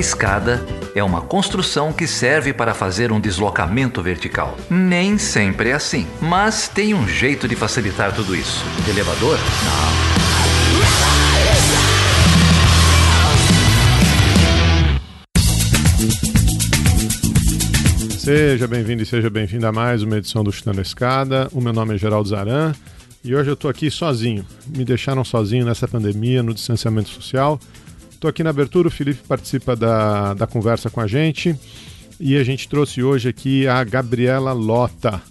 escada é uma construção que serve para fazer um deslocamento vertical. Nem sempre é assim, mas tem um jeito de facilitar tudo isso. elevador? Não. Seja bem-vindo e seja bem-vinda a mais uma edição do Chutando a Escada. O meu nome é Geraldo Zaran e hoje eu estou aqui sozinho. Me deixaram sozinho nessa pandemia, no distanciamento social. Estou aqui na abertura, o Felipe participa da, da conversa com a gente e a gente trouxe hoje aqui a Gabriela Lota.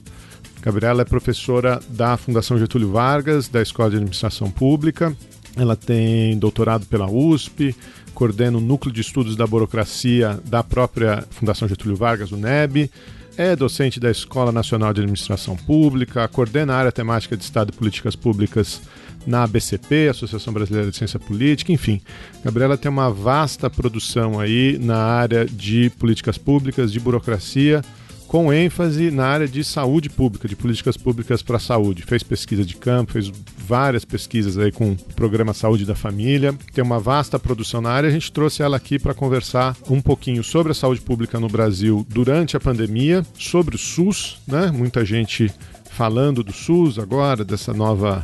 Gabriela é professora da Fundação Getúlio Vargas, da Escola de Administração Pública. Ela tem doutorado pela USP, coordena o Núcleo de Estudos da Burocracia da própria Fundação Getúlio Vargas, o NEB, é docente da Escola Nacional de Administração Pública, coordena a área temática de Estado e Políticas Públicas na ABCP, Associação Brasileira de Ciência Política, enfim. Gabriela tem uma vasta produção aí na área de políticas públicas, de burocracia, com ênfase na área de saúde pública, de políticas públicas para a saúde. Fez pesquisa de campo, fez várias pesquisas aí com o programa Saúde da Família. Tem uma vasta produção na área. A gente trouxe ela aqui para conversar um pouquinho sobre a saúde pública no Brasil durante a pandemia, sobre o SUS, né? Muita gente falando do SUS agora, dessa nova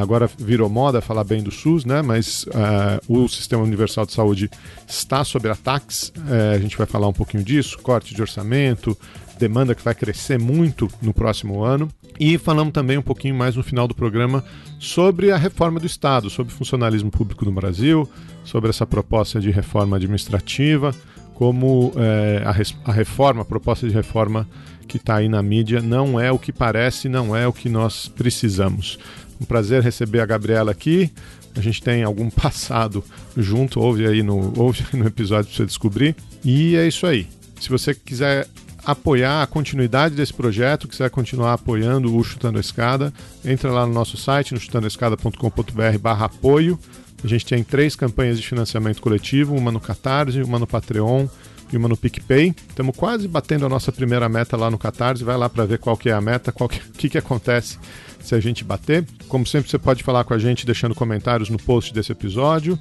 agora virou moda falar bem do SUS, né? Mas uh, o Sistema Universal de Saúde está sob ataques. Uh, a gente vai falar um pouquinho disso, corte de orçamento, demanda que vai crescer muito no próximo ano. E falamos também um pouquinho mais no final do programa sobre a reforma do Estado, sobre o funcionalismo público no Brasil, sobre essa proposta de reforma administrativa, como é, a, a reforma, a proposta de reforma que está aí na mídia não é o que parece, não é o que nós precisamos. Um prazer receber a Gabriela aqui. A gente tem algum passado junto, ouve aí no, ouve no episódio para você descobrir. E é isso aí. Se você quiser apoiar a continuidade desse projeto, quiser continuar apoiando o Chutando a Escada, entra lá no nosso site, no chutandoescada.com.br barra apoio. A gente tem três campanhas de financiamento coletivo, uma no Catarse, uma no Patreon e uma no PicPay. Estamos quase batendo a nossa primeira meta lá no Catarse. Vai lá para ver qual que é a meta, o que, que, que acontece se a gente bater. Como sempre, você pode falar com a gente deixando comentários no post desse episódio,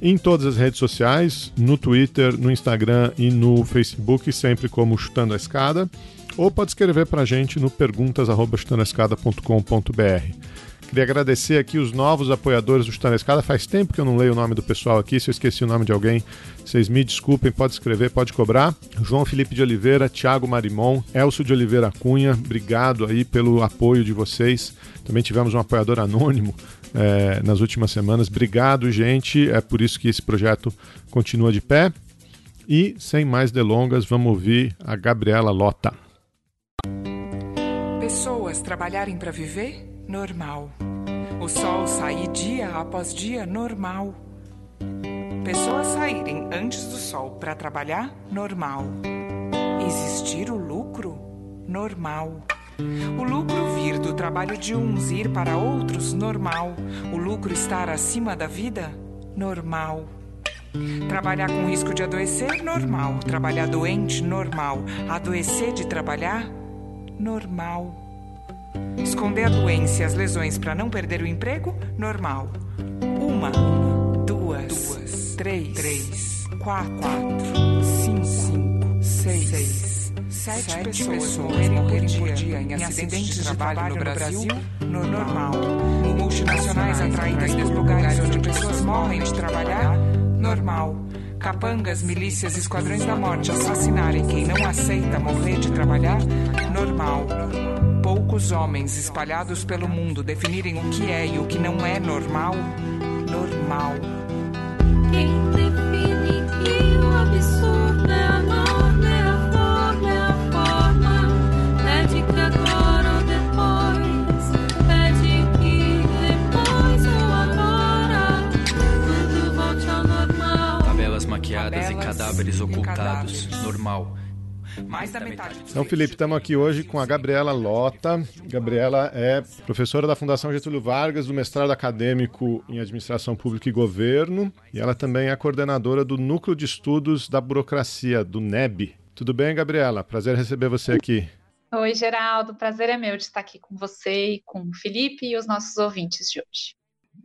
em todas as redes sociais, no Twitter, no Instagram e no Facebook, sempre como Chutando a Escada, ou pode escrever para a gente no perguntas@chutandoescada.com.br. Queria agradecer aqui os novos apoiadores do Chutando a Escada. Faz tempo que eu não leio o nome do pessoal aqui. Se eu esqueci o nome de alguém, vocês me desculpem. Pode escrever, pode cobrar. João Felipe de Oliveira, Thiago Marimon, Elcio de Oliveira Cunha. Obrigado aí pelo apoio de vocês. Também tivemos um apoiador anônimo é, nas últimas semanas. Obrigado, gente. É por isso que esse projeto continua de pé. E, sem mais delongas, vamos ouvir a Gabriela Lota. Pessoas trabalharem para viver? Normal. O sol sair dia após dia, normal. Pessoas saírem antes do sol para trabalhar, normal. Existir o lucro, normal. O lucro vir do trabalho de uns e ir para outros, normal. O lucro estar acima da vida, normal. Trabalhar com risco de adoecer, normal. Trabalhar doente, normal. Adoecer de trabalhar, normal. Esconder a doença e as lesões para não perder o emprego? Normal. Uma, duas, duas três, três quatro, quatro cinco, cinco seis, seis sete, sete pessoas, pessoas morrerem por dia, por dia em acidentes de trabalho no Brasil? No normal. Multinacionais atraídas dos lugares onde pessoas morrem de trabalhar? Normal. Capangas, milícias, esquadrões da morte assassinarem quem não aceita morrer de trabalhar? Normal poucos homens espalhados pelo mundo definirem o que é e o que não é normal, normal. Quem define que o absurdo é a norma, é a forma, é a forma, pede que agora ou depois, pede que depois ou agora, tudo volte ao normal. Tabelas maquiadas Tabelas e cadáveres ocultados, normal mais da metade. Então, Felipe, estamos aqui hoje com a Gabriela Lota. Gabriela é professora da Fundação Getúlio Vargas, do mestrado acadêmico em Administração Pública e Governo, e ela também é coordenadora do Núcleo de Estudos da Burocracia, do NEB. Tudo bem, Gabriela? Prazer receber você aqui. Oi, Geraldo. Prazer é meu de estar aqui com você e com o Felipe e os nossos ouvintes de hoje.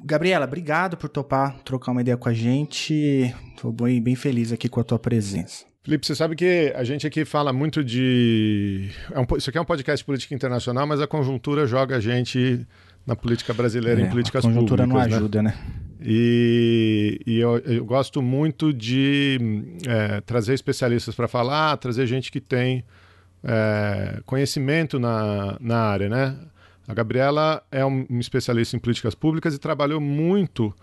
Gabriela, obrigado por topar trocar uma ideia com a gente. Estou bem, bem feliz aqui com a tua presença. Felipe, você sabe que a gente aqui fala muito de. É um, isso aqui é um podcast de política internacional, mas a conjuntura joga a gente na política brasileira, é, em políticas públicas. A conjuntura públicas, não ajuda, né? né? E, e eu, eu, gosto muito de é, trazer especialistas para falar, trazer gente que tem é, conhecimento na, na área, né? A Gabriela é um, um especialista em políticas públicas e trabalhou muito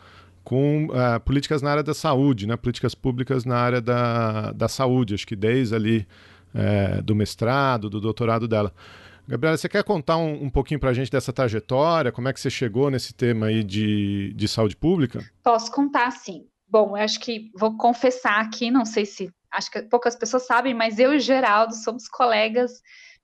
com uh, políticas na área da saúde, né? políticas públicas na área da, da saúde, acho que desde ali é, do mestrado, do doutorado dela. Gabriela, você quer contar um, um pouquinho para a gente dessa trajetória? Como é que você chegou nesse tema aí de, de saúde pública? Posso contar, sim. Bom, eu acho que vou confessar aqui, não sei se acho que poucas pessoas sabem, mas eu e Geraldo somos colegas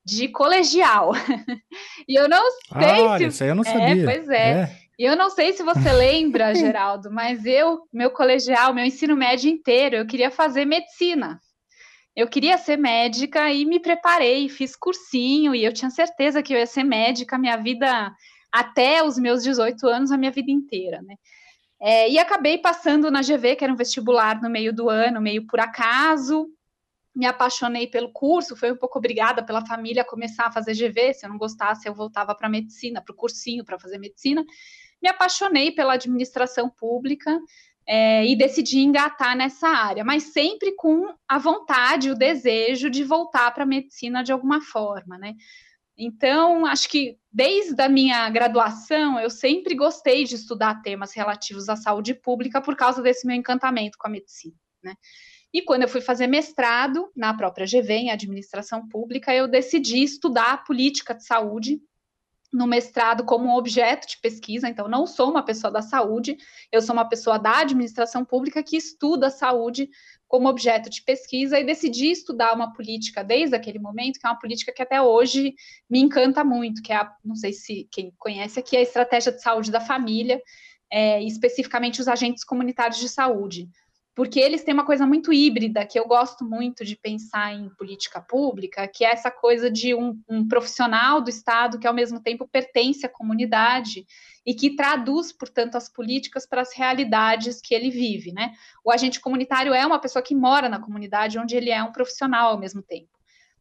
de colegial. e eu não sei ah, se. Isso aí eu não é, sabia. É, pois é. é. E eu não sei se você lembra, Geraldo, mas eu, meu colegial, meu ensino médio inteiro, eu queria fazer medicina. Eu queria ser médica e me preparei, fiz cursinho e eu tinha certeza que eu ia ser médica a minha vida até os meus 18 anos, a minha vida inteira, né? É, e acabei passando na GV, que era um vestibular no meio do ano, meio por acaso, me apaixonei pelo curso, foi um pouco obrigada pela família a começar a fazer GV, se eu não gostasse eu voltava para medicina, para o cursinho para fazer medicina. Me apaixonei pela administração pública é, e decidi engatar nessa área, mas sempre com a vontade, o desejo de voltar para a medicina de alguma forma, né? Então, acho que desde a minha graduação, eu sempre gostei de estudar temas relativos à saúde pública por causa desse meu encantamento com a medicina, né? E quando eu fui fazer mestrado na própria GV, em administração pública, eu decidi estudar política de saúde no mestrado como objeto de pesquisa, então não sou uma pessoa da saúde, eu sou uma pessoa da administração pública que estuda a saúde como objeto de pesquisa e decidi estudar uma política desde aquele momento, que é uma política que até hoje me encanta muito, que é a, não sei se quem conhece aqui, é a estratégia de saúde da família, é, especificamente os agentes comunitários de saúde porque eles têm uma coisa muito híbrida que eu gosto muito de pensar em política pública, que é essa coisa de um, um, profissional do Estado que ao mesmo tempo pertence à comunidade e que traduz, portanto, as políticas para as realidades que ele vive, né? O agente comunitário é uma pessoa que mora na comunidade onde ele é um profissional ao mesmo tempo.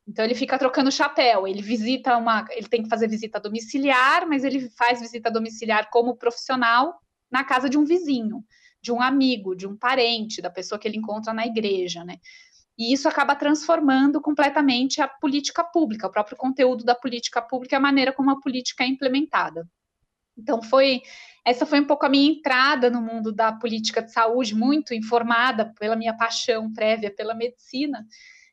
Então ele fica trocando chapéu, ele visita uma, ele tem que fazer visita domiciliar, mas ele faz visita domiciliar como profissional na casa de um vizinho de um amigo, de um parente, da pessoa que ele encontra na igreja, né? E isso acaba transformando completamente a política pública, o próprio conteúdo da política pública, a maneira como a política é implementada. Então foi essa foi um pouco a minha entrada no mundo da política de saúde, muito informada pela minha paixão prévia pela medicina.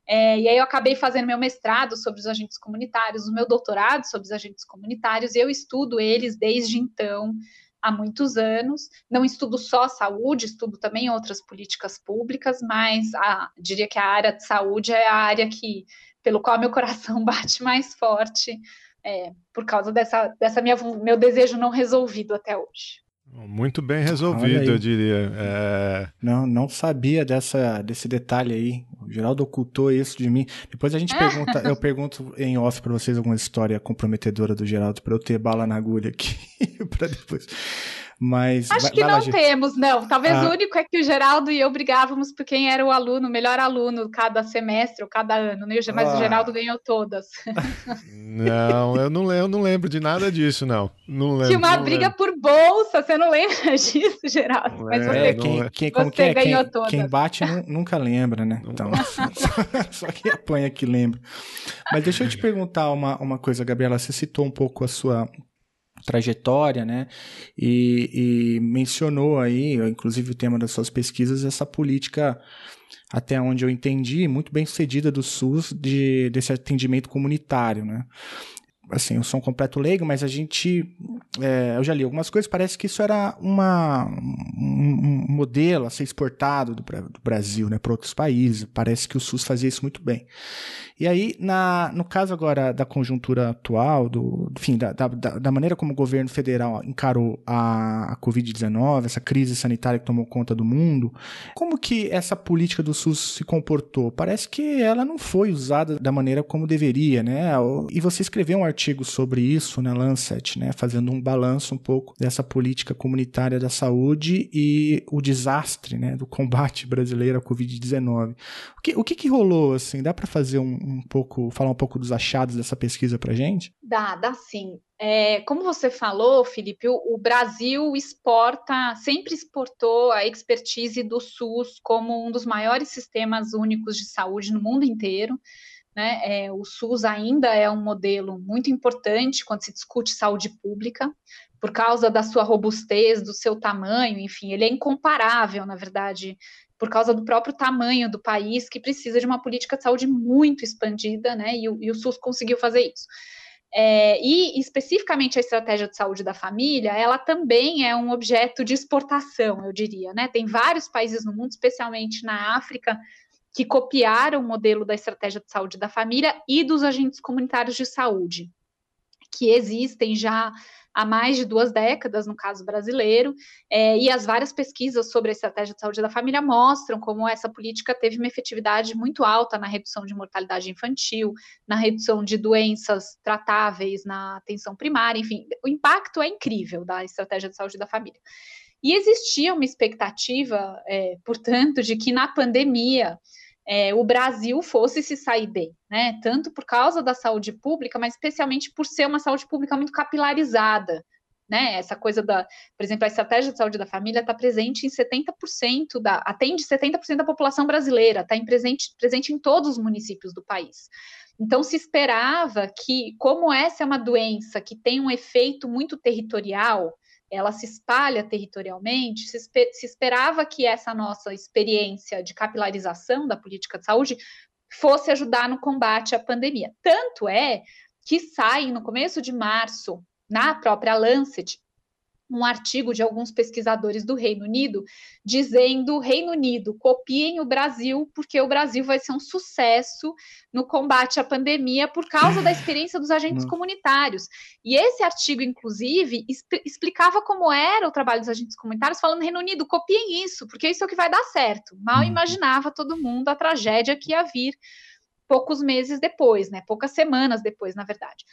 É, e aí eu acabei fazendo meu mestrado sobre os agentes comunitários, o meu doutorado sobre os agentes comunitários, e eu estudo eles desde então, há muitos anos. Não estudo só saúde, estudo também outras políticas públicas, mas a, diria que a área de saúde é a área que, pelo qual meu coração bate mais forte, é, por causa dessa, dessa minha, meu desejo não resolvido até hoje. Muito bem resolvido, eu diria. É... Não, não sabia dessa, desse detalhe aí. O Geraldo ocultou isso de mim. Depois a gente pergunta, eu pergunto em off para vocês alguma história comprometedora do Geraldo para eu ter bala na agulha aqui para depois. Mas acho vai, que vai não lá, temos, não. Talvez ah. o único é que o Geraldo e eu brigávamos por quem era o aluno, o melhor aluno cada semestre ou cada ano, né? Mas ah. o Geraldo ganhou todas. Não, eu não, eu não lembro de nada disso, não. Não lembro. Tinha uma briga lembro. por bolsa, você não lembra disso, Geraldo? Mas você, é, quem, quem, como você que é? ganhou quem, todas. Quem bate nunca lembra, né? Então, só quem apanha que lembra. Mas deixa eu te perguntar uma, uma coisa, Gabriela. Você citou um pouco a sua trajetória, né? E, e, mencionou aí, inclusive o tema das suas pesquisas, essa política, até onde eu entendi, muito bem sucedida do SUS de, desse atendimento comunitário, né? assim, eu sou um completo leigo, mas a gente, é, eu já li algumas coisas, parece que isso era uma, um, um modelo a ser exportado do, do Brasil, né, para outros países, parece que o SUS fazia isso muito bem. E aí, na, no caso agora da conjuntura atual, do, enfim, da, da, da maneira como o governo federal encarou a, a Covid-19, essa crise sanitária que tomou conta do mundo, como que essa política do SUS se comportou? Parece que ela não foi usada da maneira como deveria, né, e você escreveu um artigo sobre isso na Lancet, né, fazendo um balanço um pouco dessa política comunitária da saúde e o desastre né, do combate brasileiro à Covid-19. O que, o que, que rolou? Assim, dá para fazer um, um pouco, falar um pouco dos achados dessa pesquisa para gente? Dá, dá sim. É, como você falou, Felipe, o, o, Brasil exporta, sempre exportou a expertise do SUS como um dos maiores sistemas únicos de saúde no mundo inteiro. Né? É, o SUS ainda é um modelo muito importante quando se discute saúde pública, por causa da sua robustez, do seu tamanho, enfim, ele é incomparável, na verdade, por causa do próprio tamanho do país, que precisa de uma política de saúde muito expandida, né? E, e o SUS conseguiu fazer isso. É, e especificamente a estratégia de saúde da família, ela também é um objeto de exportação, eu diria, né? Tem vários países no mundo, especialmente na África, que copiaram o modelo da estratégia de saúde da família e dos agentes comunitários de saúde, que existem já há mais de duas décadas, no caso brasileiro, é, e as várias pesquisas sobre a estratégia de saúde da família mostram como essa política teve uma efetividade muito alta na redução de mortalidade infantil, na redução de doenças tratáveis na atenção primária, enfim, o impacto é incrível da estratégia de saúde da família. E existia uma expectativa, é, portanto, de que na pandemia é, o Brasil fosse se sair bem, né? Tanto por causa da saúde pública, mas especialmente por ser uma saúde pública muito capilarizada. Né, essa coisa da, por exemplo, a estratégia de saúde da família está presente em 70% da, atende 70% da população brasileira, está presente, presente em todos os municípios do país. Então se esperava que, como essa é uma doença que tem um efeito muito territorial, ela se espalha territorialmente, se, se, esperava que essa nossa experiência de capilarização da política de saúde fosse ajudar no combate à pandemia. Tanto é que sai no começo de março, na própria Lancet, um artigo de alguns pesquisadores do Reino Unido dizendo: Reino Unido, copiem o Brasil, porque o Brasil vai ser um sucesso no combate à pandemia por causa da experiência dos agentes comunitários. E esse artigo, inclusive, explicava como era o trabalho dos agentes comunitários, falando: Reino Unido, copiem isso, porque isso é o que vai dar certo. Mal uhum. imaginava todo mundo a tragédia que ia vir poucos meses depois, né? Poucas semanas depois, na verdade.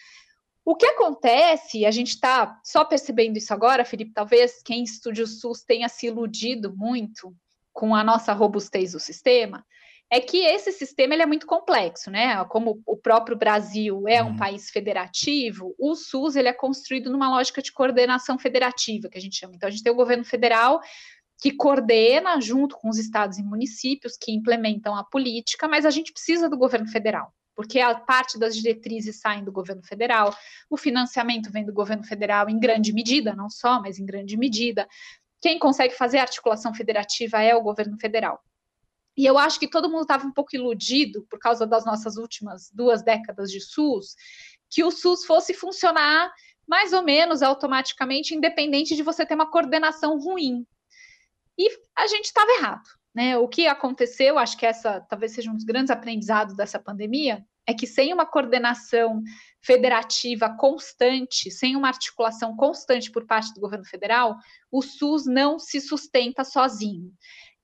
O que acontece, a gente está só percebendo isso agora, Felipe, talvez quem estude o SUS tenha se iludido muito com a nossa robustez do sistema, é que esse sistema ele é muito complexo, né? Como o próprio Brasil é um uhum. país federativo, o SUS ele é construído numa lógica de coordenação federativa, que a gente chama. Então, a gente tem o governo federal que coordena junto com os estados e municípios que implementam a política, mas a gente precisa do governo federal porque a parte das diretrizes saem do governo federal, o financiamento vem do governo federal em grande medida, não só, mas em grande medida. Quem consegue fazer a articulação federativa é o governo federal. E eu acho que todo mundo estava um pouco iludido por causa das nossas últimas duas décadas de SUS, que o SUS fosse funcionar mais ou menos automaticamente, independente de você ter uma coordenação ruim. E a gente estava errado. Né? O que aconteceu, acho que essa talvez seja um dos grandes aprendizados dessa pandemia, é que sem uma coordenação federativa constante, sem uma articulação constante por parte do governo federal, o SUS não se sustenta sozinho.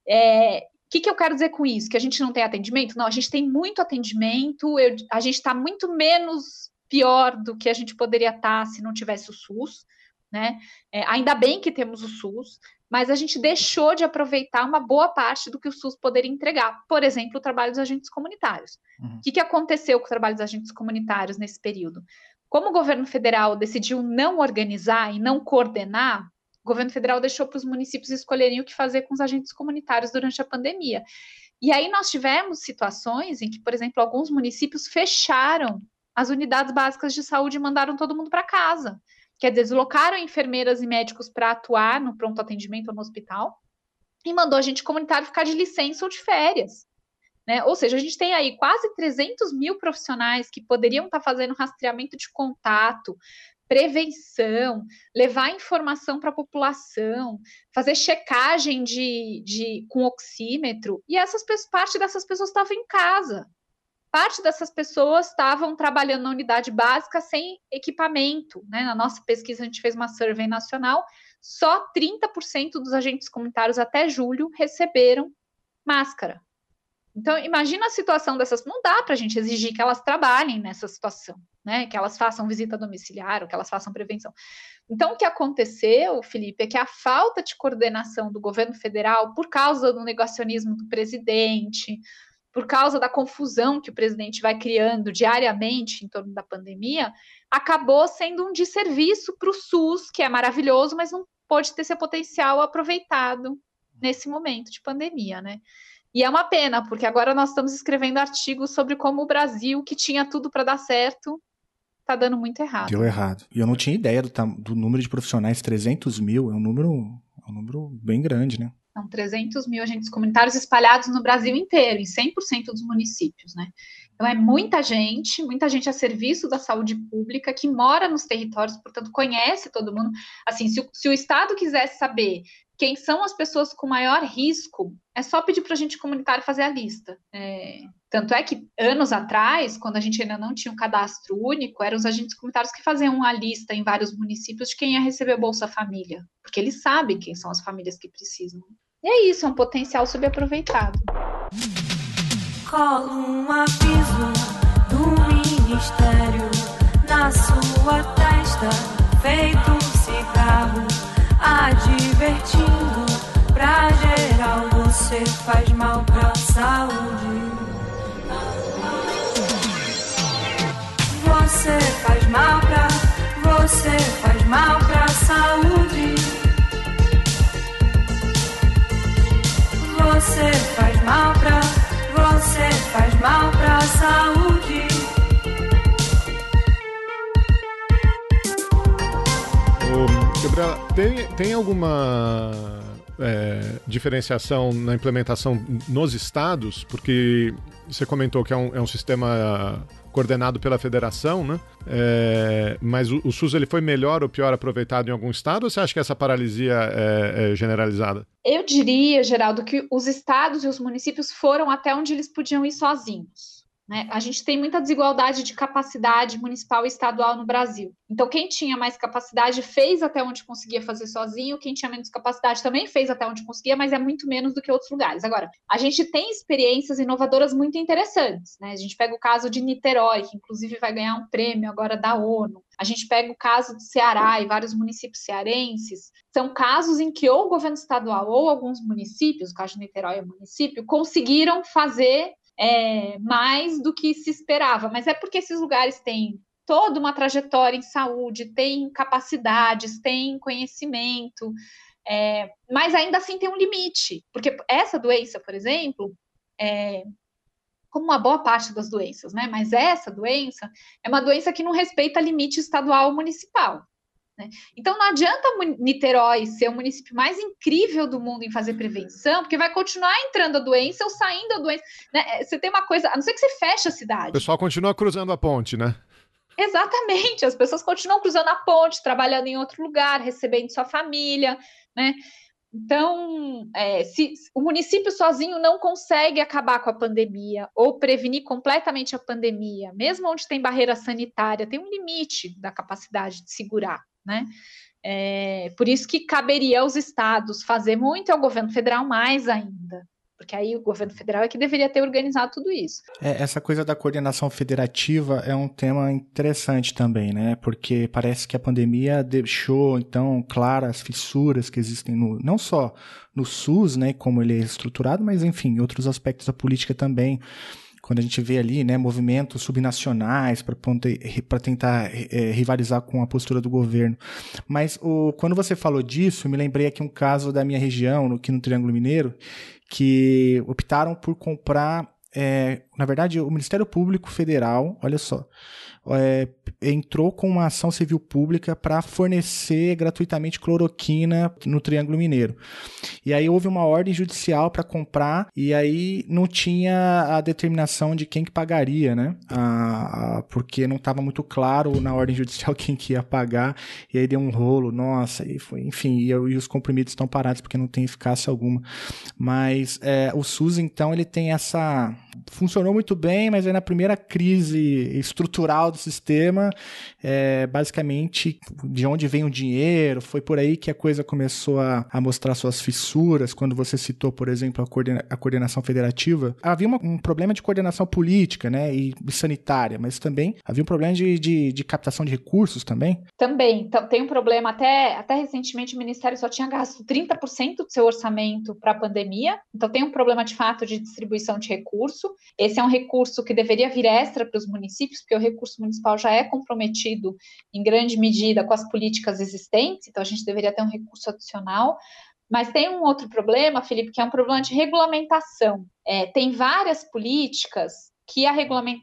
É, o que, que, eu quero dizer com isso? Que a gente não tem atendimento? Não, a gente tem muito atendimento, eu, a gente está muito menos pior do que a gente poderia estar tá se não tivesse o SUS. Né? É, ainda bem que temos o SUS, mas a gente deixou de aproveitar uma boa parte do que o SUS poderia entregar. Por exemplo, o trabalho dos agentes comunitários. Uhum. O que, que aconteceu com o trabalho dos agentes comunitários nesse período? Como o governo federal decidiu não organizar e não coordenar, o governo federal deixou para os municípios escolherem o que fazer com os agentes comunitários durante a pandemia. E aí nós tivemos situações em que, por exemplo, alguns municípios fecharam as unidades básicas de saúde e mandaram todo mundo para casa. Quer dizer, deslocaram enfermeiras e médicos para atuar no pronto atendimento ou no hospital e mandou a gente comunitário ficar de licença ou de férias. Né? Ou seja, a gente tem aí quase 300 mil profissionais que poderiam estar tá fazendo rastreamento de contato, prevenção, levar informação para a população, fazer checagem de, de, com oxímetro, e essas parte dessas pessoas estavam em casa, parte dessas pessoas estavam trabalhando na unidade básica sem equipamento. Né? Na nossa pesquisa, a gente fez uma survey nacional, só 30% dos agentes comunitários até julho receberam máscara. Então, imagina a situação dessas. Não dá para a gente exigir que elas trabalhem nessa situação, né? Que elas façam visita domiciliar ou que elas façam prevenção. Então, o que aconteceu, Felipe, é que a falta de coordenação do governo federal, por causa do negacionismo do presidente, por causa da confusão que o presidente vai criando diariamente em torno da pandemia, acabou sendo um desserviço para o SUS, que é maravilhoso, mas não pode ter seu potencial aproveitado nesse momento de pandemia, né? E é uma pena, porque agora nós estamos escrevendo artigos sobre como o Brasil, que tinha tudo para dar certo, está dando muito errado. Deu errado. E eu não tinha ideia do, do número de profissionais, 300 mil, é um número, é um número bem grande, né? São 300 mil agentes comunitários espalhados no Brasil inteiro, em 100% dos municípios, né? Então, é muita gente, muita gente a serviço da saúde pública, que mora nos territórios, portanto, conhece todo mundo. Assim, se o, se o Estado quisesse saber quem são as pessoas com maior risco, é só pedir para a gente comunitário fazer a lista. É, tanto é que anos atrás, quando a gente ainda não tinha um cadastro único, eram os agentes comunitários que faziam uma lista em vários municípios de quem ia receber Bolsa Família, porque eles sabem quem são as famílias que precisam. E é isso, é um potencial subaproveitado. Cola um aviso do ministério na sua testa, feito um cigarro advertindo pra geral você faz mal pra saúde. Você faz mal pra, você faz mal pra saúde. Você faz mal pra, você faz mal pra saúde. Gabriela, tem, tem alguma é, diferenciação na implementação nos estados? Porque você comentou que é um, é um sistema coordenado pela federação, né? É, mas o, o, SUS ele foi melhor ou pior aproveitado em algum estado ou você acha que essa paralisia é, é generalizada? Eu diria, Geraldo, que os estados e os municípios foram até onde eles podiam ir sozinhos. Né? A gente tem muita desigualdade de capacidade municipal e estadual no Brasil. Então, quem tinha mais capacidade fez até onde conseguia fazer sozinho, quem tinha menos capacidade também fez até onde conseguia, mas é muito menos do que outros lugares. Agora, a gente tem experiências inovadoras muito interessantes. Né? A gente pega o caso de Niterói, que inclusive vai ganhar um prêmio agora da ONU. A gente pega o caso do Ceará e vários municípios cearenses. São casos em que ou o governo estadual ou alguns municípios, o caso de Niterói é município, conseguiram fazer é, mais do que se esperava, mas é porque esses lugares têm toda uma trajetória em saúde, têm capacidades, têm conhecimento, é, mas ainda assim tem um limite, porque essa doença, por exemplo, é, como uma boa parte das doenças, né? Mas essa doença é uma doença que não respeita limite estadual ou municipal. Né? Então não adianta Niterói ser o município mais incrível do mundo em fazer prevenção, porque vai continuar entrando a doença ou saindo a doença. Né? É, você tem uma coisa, a não ser que você feche a cidade. O pessoal continua cruzando a ponte, né? Exatamente, as pessoas continuam cruzando a ponte, trabalhando em outro lugar, recebendo sua família, né? Então, é, se o município sozinho não consegue acabar com a pandemia ou prevenir completamente a pandemia, mesmo onde tem barreira sanitária, tem um limite da capacidade de segurar né? É, por isso que caberia aos estados fazer muito e ao governo federal mais ainda. Porque aí o governo federal é que deveria ter organizado tudo isso. É, essa coisa da coordenação federativa é um tema interessante também, né? Porque parece que a pandemia deixou, então, claras as fissuras que existem no, não só no SUS, né, como ele é estruturado, mas, enfim, outros aspectos da política também quando a gente vê ali, né, movimentos subnacionais para tentar é, rivalizar com a postura do governo. Mas o, quando você falou disso, me lembrei aqui um caso da minha região, aqui no Triângulo Mineiro, que optaram por comprar, é, na verdade, o Ministério Público Federal, olha só, é, entrou com uma ação civil pública para fornecer gratuitamente cloroquina no Triângulo Mineiro. E aí houve uma ordem judicial para comprar e aí não tinha a determinação de quem que pagaria, né? A, a, porque não estava muito claro na ordem judicial quem que ia pagar e aí deu um rolo, nossa, e foi, enfim, e, e os comprimidos estão parados porque não tem eficácia alguma. Mas é, o SUS então ele tem essa funcionou muito bem, mas aí na primeira crise estrutural do sistema, é, basicamente de onde vem o dinheiro, foi por aí que a coisa começou a, a mostrar suas fissuras, quando você citou, por exemplo, a, coordena, a coordenação federativa. Havia uma, um problema de coordenação política né, e, sanitária, mas também havia um problema de, de, de captação de recursos também? Também. Então, tem um problema, até, até recentemente o Ministério só tinha gasto 30% do seu orçamento para a pandemia, então tem um problema de fato de distribuição de recurso. Esse é um recurso que deveria vir extra para os municípios, porque o recurso municipal já é comprometido em grande medida com as políticas existentes, então a gente deveria ter um recurso adicional. Mas tem um outro problema, Felipe, que é um problema de regulamentação. É, tem várias políticas que a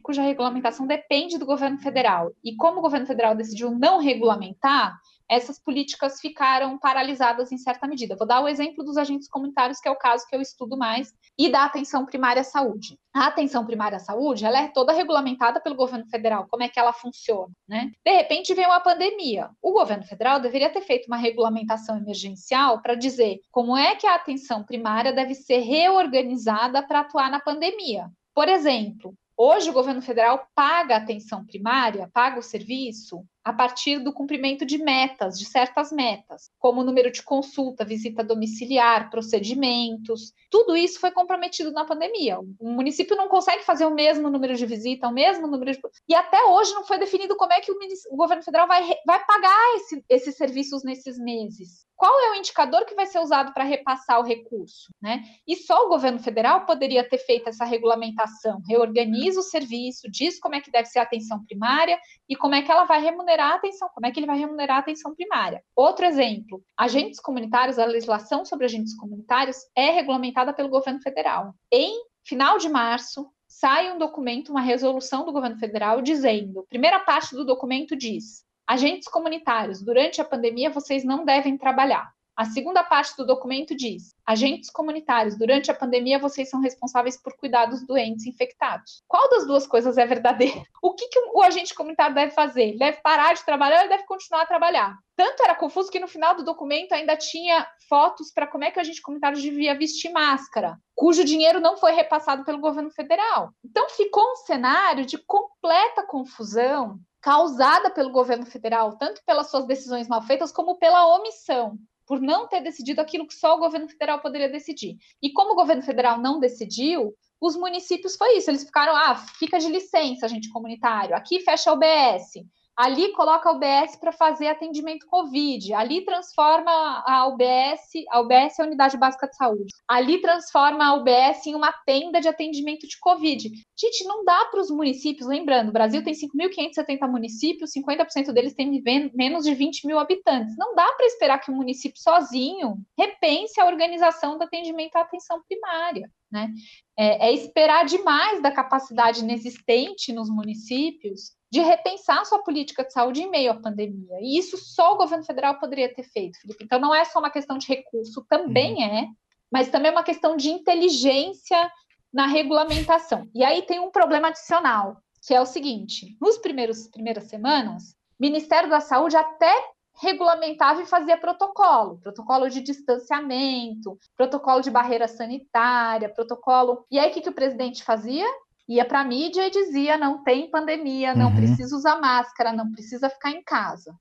cuja regulamentação depende do governo federal. E como o governo federal decidiu não regulamentar, essas políticas ficaram paralisadas em certa medida. Vou dar o exemplo dos agentes comunitários, que é o caso que eu estudo mais, e da atenção primária à saúde. A atenção primária à saúde, ela é toda regulamentada pelo governo federal, como é que ela funciona, né? De repente vem uma pandemia. O governo federal deveria ter feito uma regulamentação emergencial para dizer como é que a atenção primária deve ser reorganizada para atuar na pandemia. Por exemplo, Hoje, o governo federal paga a atenção primária, paga o serviço a partir do cumprimento de metas, de certas metas, como número de consulta, visita domiciliar, procedimentos. Tudo isso foi comprometido na pandemia. O município não consegue fazer o mesmo número de visita, o mesmo número de. E até hoje não foi definido como é que o, o governo federal vai, vai pagar esse, esses serviços nesses meses qual é o indicador que vai ser usado para repassar o recurso, né? E só o governo federal poderia ter feito essa regulamentação, reorganiza o serviço, diz como é que deve ser a atenção primária e como é que ela vai remunerar a atenção, como é que ele vai remunerar a atenção primária. Outro exemplo, agentes comunitários, a legislação sobre agentes comunitários é regulamentada pelo governo federal. Em final de março, sai um documento, uma resolução do governo federal dizendo, primeira parte do documento diz: Agentes comunitários, durante a pandemia vocês não devem trabalhar. A segunda parte do documento diz: agentes comunitários, durante a pandemia vocês são responsáveis por cuidar dos doentes infectados. Qual das duas coisas é verdadeira? O que, que o agente comunitário deve fazer? Ele deve parar de trabalhar ou ele deve continuar a trabalhar? Tanto era confuso que no final do documento ainda tinha fotos para como é que o agente comunitário devia vestir máscara, cujo dinheiro não foi repassado pelo governo federal. Então ficou um cenário de completa confusão causada pelo governo federal, tanto pelas suas decisões mal feitas, como pela omissão, por não ter decidido aquilo que só o governo federal poderia decidir. E como o governo federal não decidiu, os municípios foi isso, eles ficaram, ah, fica de licença, gente comunitário, aqui fecha o BS, Ali coloca a UBS para fazer atendimento COVID. Ali transforma a UBS, a UBS é a Unidade Básica de Saúde. Ali transforma a UBS em uma tenda de atendimento de COVID. Gente, não dá para os municípios, lembrando, o Brasil tem 5.570 municípios, 50% deles têm menos de 20 mil habitantes. Não dá para esperar que o município sozinho repense a organização do atendimento à atenção primária. Né? É, é esperar demais da capacidade inexistente nos municípios de repensar sua política de saúde em meio à pandemia. E isso só o governo federal poderia ter feito, Felipe. Então não é só uma questão de recurso, também uhum. é, mas também é uma questão de inteligência na regulamentação. E aí tem um problema adicional, que é o seguinte: nos primeiros primeiras semanas, o Ministério da Saúde até regulamentava e fazia protocolo, protocolo de distanciamento, protocolo de barreira sanitária, protocolo. E aí o que, que o presidente fazia? Ia para a mídia e dizia: não tem pandemia, não uhum. precisa usar máscara, não precisa ficar em casa.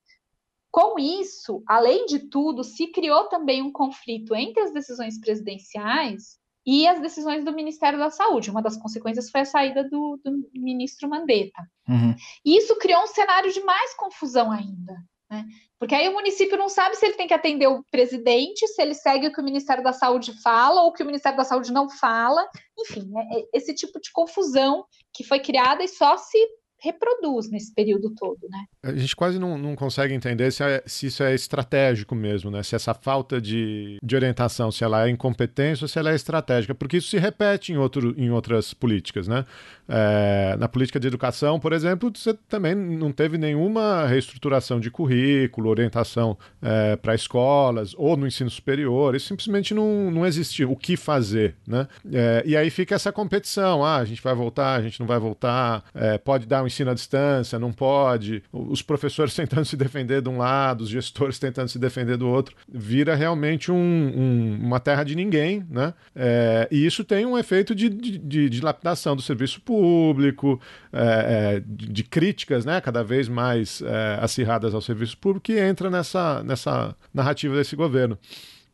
Com isso, além de tudo, se criou também um conflito entre as decisões presidenciais e as decisões do Ministério da Saúde. Uma das consequências foi a saída do, do ministro Mandetta. Uhum. E isso criou um cenário de mais confusão ainda. Né? Porque aí o município não sabe se ele tem que atender o presidente, se ele segue o que o Ministério da Saúde fala ou o que o Ministério da Saúde não fala. Enfim, é, é esse tipo de confusão que foi criada e só se reproduz nesse período todo, né? A gente quase não, não consegue entender se, é, se, isso é estratégico mesmo, né? Se essa falta de, de orientação, se ela é incompetência ou se ela é estratégica, porque isso se repete em, outro, em outras políticas, né? É, na política de educação, por exemplo, você também não teve nenhuma reestruturação de currículo, orientação é, para escolas ou no ensino superior, isso simplesmente não, não existia o que fazer, né? É, e aí fica essa competição, ah, a gente vai voltar, a gente não vai voltar, é, pode dar um ensino à distância, não pode, os professores tentando se defender de um lado, os gestores tentando se defender do outro, vira realmente um, um, uma terra de ninguém, né? É, e isso tem um efeito de, de, de, dilapidação do serviço público público, é, é, de críticas né, cada vez mais é, acirradas ao serviço público, que entra nessa, nessa narrativa desse governo.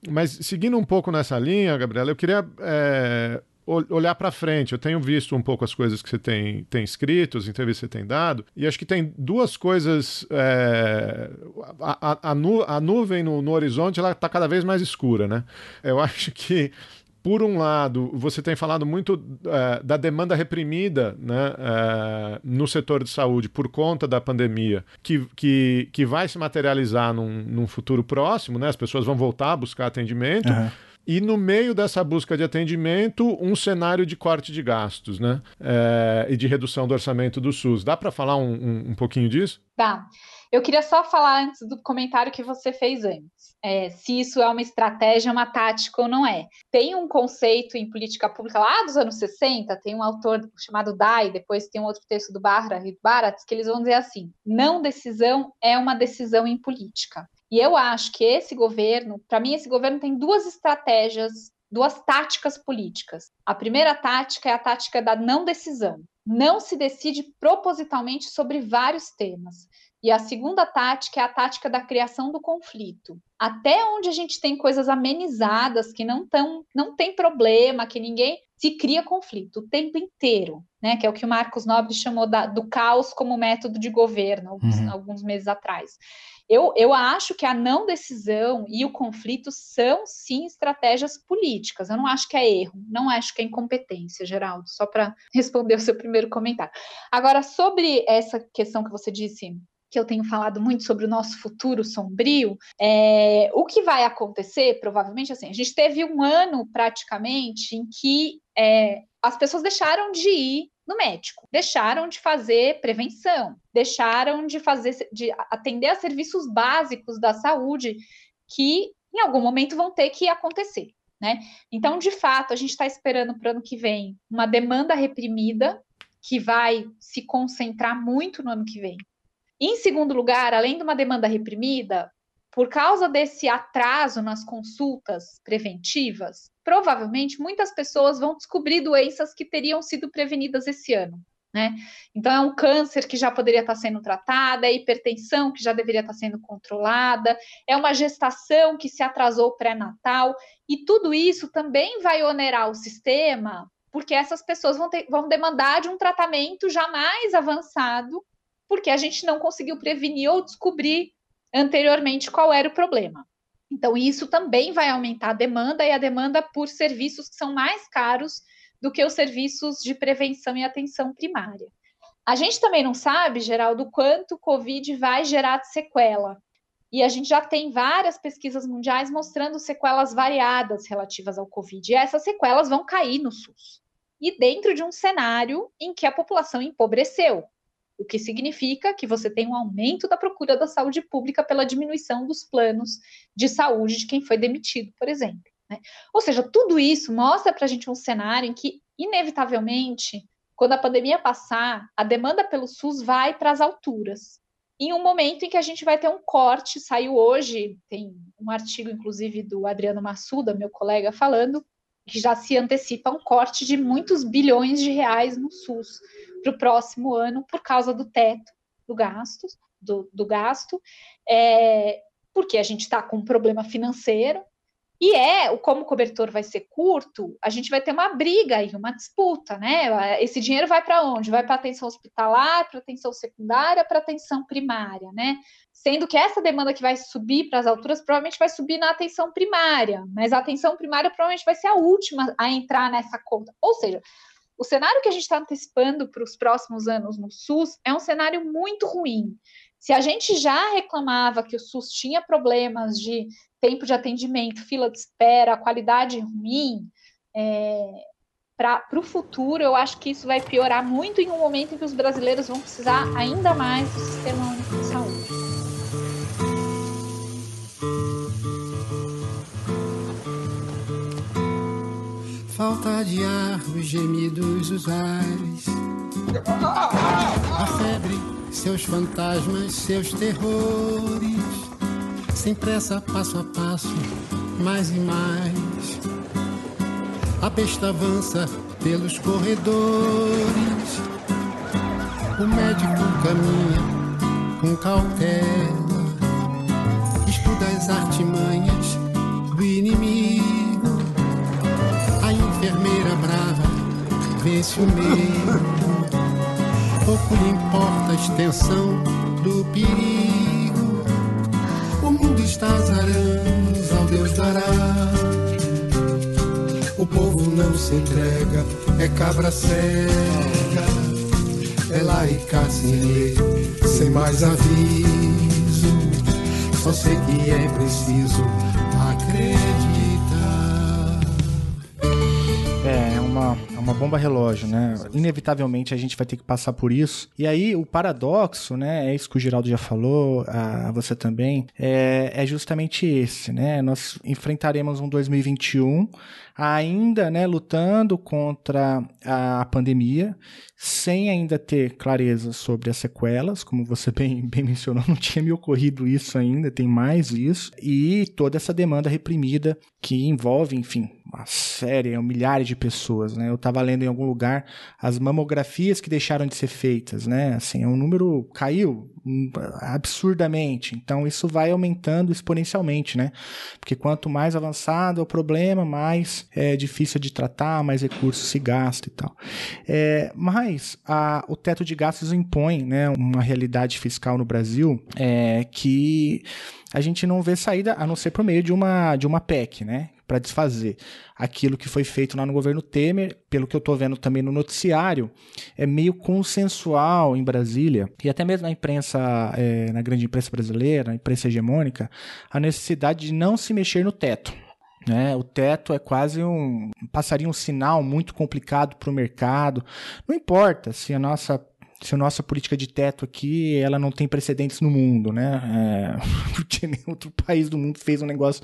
Mas seguindo um pouco nessa linha, Gabriela, eu queria é, olhar para frente. Eu tenho visto um pouco as coisas que você tem, tem escrito, as entrevistas que você tem dado, e acho que tem duas coisas. É, a, a, a, nu, a, nuvem no, no horizonte ela está cada vez mais escura, né? Eu acho que por um lado, você tem falado muito é, da demanda reprimida né, é, no setor de saúde por conta da pandemia, que, que, que vai se materializar num, num futuro próximo, né? As pessoas vão voltar a buscar atendimento. Uhum. E no meio dessa busca de atendimento, um cenário de corte de gastos, né? É, e de redução do orçamento do SUS. Dá para falar um, um, um, pouquinho disso? Dá. Eu queria só falar antes do comentário que você fez antes. É, se isso é uma estratégia, uma tática ou não é. Tem um conceito em política pública lá dos anos 60, tem um autor chamado Dai, depois tem um outro texto do Barra e Barat, que eles vão dizer assim: não decisão é uma decisão em política. E eu acho que esse governo, para mim, esse governo tem duas estratégias, duas táticas políticas. A primeira tática é a tática da não decisão. Não se decide propositalmente sobre vários temas. E a segunda tática é a tática da criação do conflito. Até onde a gente tem coisas amenizadas, que não, tão, não tem problema, que ninguém se cria conflito o tempo inteiro, né? Que é o que o Marcos Nobre chamou da, do caos como método de governo, alguns, uhum. alguns meses atrás. Eu, eu acho que a não decisão e o conflito são, sim, estratégias políticas. Eu não acho que é erro, não acho que é incompetência, Geraldo, só para responder o seu primeiro comentário. Agora, sobre essa questão que você disse que eu tenho falado muito sobre o nosso futuro sombrio, é, o que vai acontecer, provavelmente, assim, a gente teve um ano praticamente em que é, as pessoas deixaram de ir no médico, deixaram de fazer prevenção, deixaram de fazer, de atender a serviços básicos da saúde que em algum momento vão ter que acontecer. Né? Então, de fato, a gente está esperando para o ano que vem uma demanda reprimida que vai se concentrar muito no ano que vem. Em segundo lugar, além de uma demanda reprimida, por causa desse atraso nas consultas preventivas, provavelmente muitas pessoas vão descobrir doenças que teriam sido prevenidas esse ano. Né? Então, é um câncer que já poderia estar sendo tratado, é hipertensão que já deveria estar sendo controlada, é uma gestação que se atrasou pré-natal, e tudo isso também vai onerar o sistema, porque essas pessoas vão, ter, vão demandar de um tratamento já mais avançado, porque a gente não conseguiu prevenir ou descobrir anteriormente qual era o problema. Então, isso também vai aumentar a demanda e a demanda por serviços que são mais caros do que os serviços de prevenção e atenção primária. A gente também não sabe, Geraldo, quanto o Covid vai gerar de sequela. E a gente já tem várias pesquisas mundiais mostrando sequelas variadas relativas ao Covid. E essas sequelas vão cair no SUS. E dentro de um cenário em que a população empobreceu o que significa que você tem um aumento da procura da saúde pública pela diminuição dos planos de saúde de quem foi demitido, por exemplo. Né? Ou seja, tudo isso mostra para a gente um cenário em que, inevitavelmente, quando a pandemia passar, a demanda pelo SUS vai para as alturas. Em um momento em que a gente vai ter um corte, saiu hoje, tem um artigo, inclusive, do Adriano Massuda, meu colega, falando, que já se antecipa um corte de muitos bilhões de reais no SUS para o próximo ano por causa do teto do gasto, do, do gasto, é, porque a gente está com um problema financeiro, e é, como o cobertor vai ser curto, a gente vai ter uma briga aí, uma disputa, né? Esse dinheiro vai para onde? Vai para atenção hospitalar, para atenção secundária, para atenção primária, né? Sendo que essa demanda que vai subir para as alturas provavelmente vai subir na atenção primária, mas a atenção primária provavelmente vai ser a última a entrar nessa conta. Ou seja, o cenário que a gente está antecipando para os próximos anos no SUS é um cenário muito ruim. Se a gente já reclamava que o SUS tinha problemas de tempo de atendimento, fila de espera, qualidade ruim, é, para o futuro, eu acho que isso vai piorar muito em um momento em que os brasileiros vão precisar ainda mais do sistema único de saúde. Falta de ar, os gemidos usuais. A febre, seus fantasmas, seus terrores sem pressa, passo a passo, mais e mais. A besta avança pelos corredores. O médico caminha com cautela, estuda as artimanhas do inimigo. A enfermeira brava vence o medo. Pouco lhe importa a extensão do perigo. Está azarando, ao Deus dará. O povo não se entrega, é cabra cega, é cá sem sem mais aviso. Só sei que é preciso acreditar. Uma, bomba relógio, né? Inevitavelmente a gente vai ter que passar por isso. E aí o paradoxo, né? É isso que o Geraldo já falou, a você também, é, é justamente esse, né? Nós enfrentaremos um 2021 ainda né, lutando contra a pandemia, sem ainda ter clareza sobre as sequelas, como você bem, bem mencionou, não tinha me ocorrido isso ainda, tem mais isso, e toda essa demanda reprimida que envolve, enfim, uma série, milhares de pessoas, né? Eu estava lendo em algum lugar as mamografias que deixaram de ser feitas, né? Assim, é um número caiu absurdamente. Então isso vai aumentando exponencialmente, né? Porque quanto mais avançado é o problema, mais é difícil de tratar, mais recursos se gasta e tal. É, mas a, o teto de gastos impõe, né, uma realidade fiscal no Brasil é, que a gente não vê saída a não ser por meio de uma, de uma PEC, né? Para desfazer aquilo que foi feito lá no governo Temer, pelo que eu estou vendo também no noticiário, é meio consensual em Brasília e até mesmo na imprensa, é, na grande imprensa brasileira, na imprensa hegemônica, a necessidade de não se mexer no teto. Né? O teto é quase um passaria um sinal muito complicado para o mercado. Não importa se a nossa se a nossa política de teto aqui ela não tem precedentes no mundo, né? É, porque nenhum outro país do mundo fez um negócio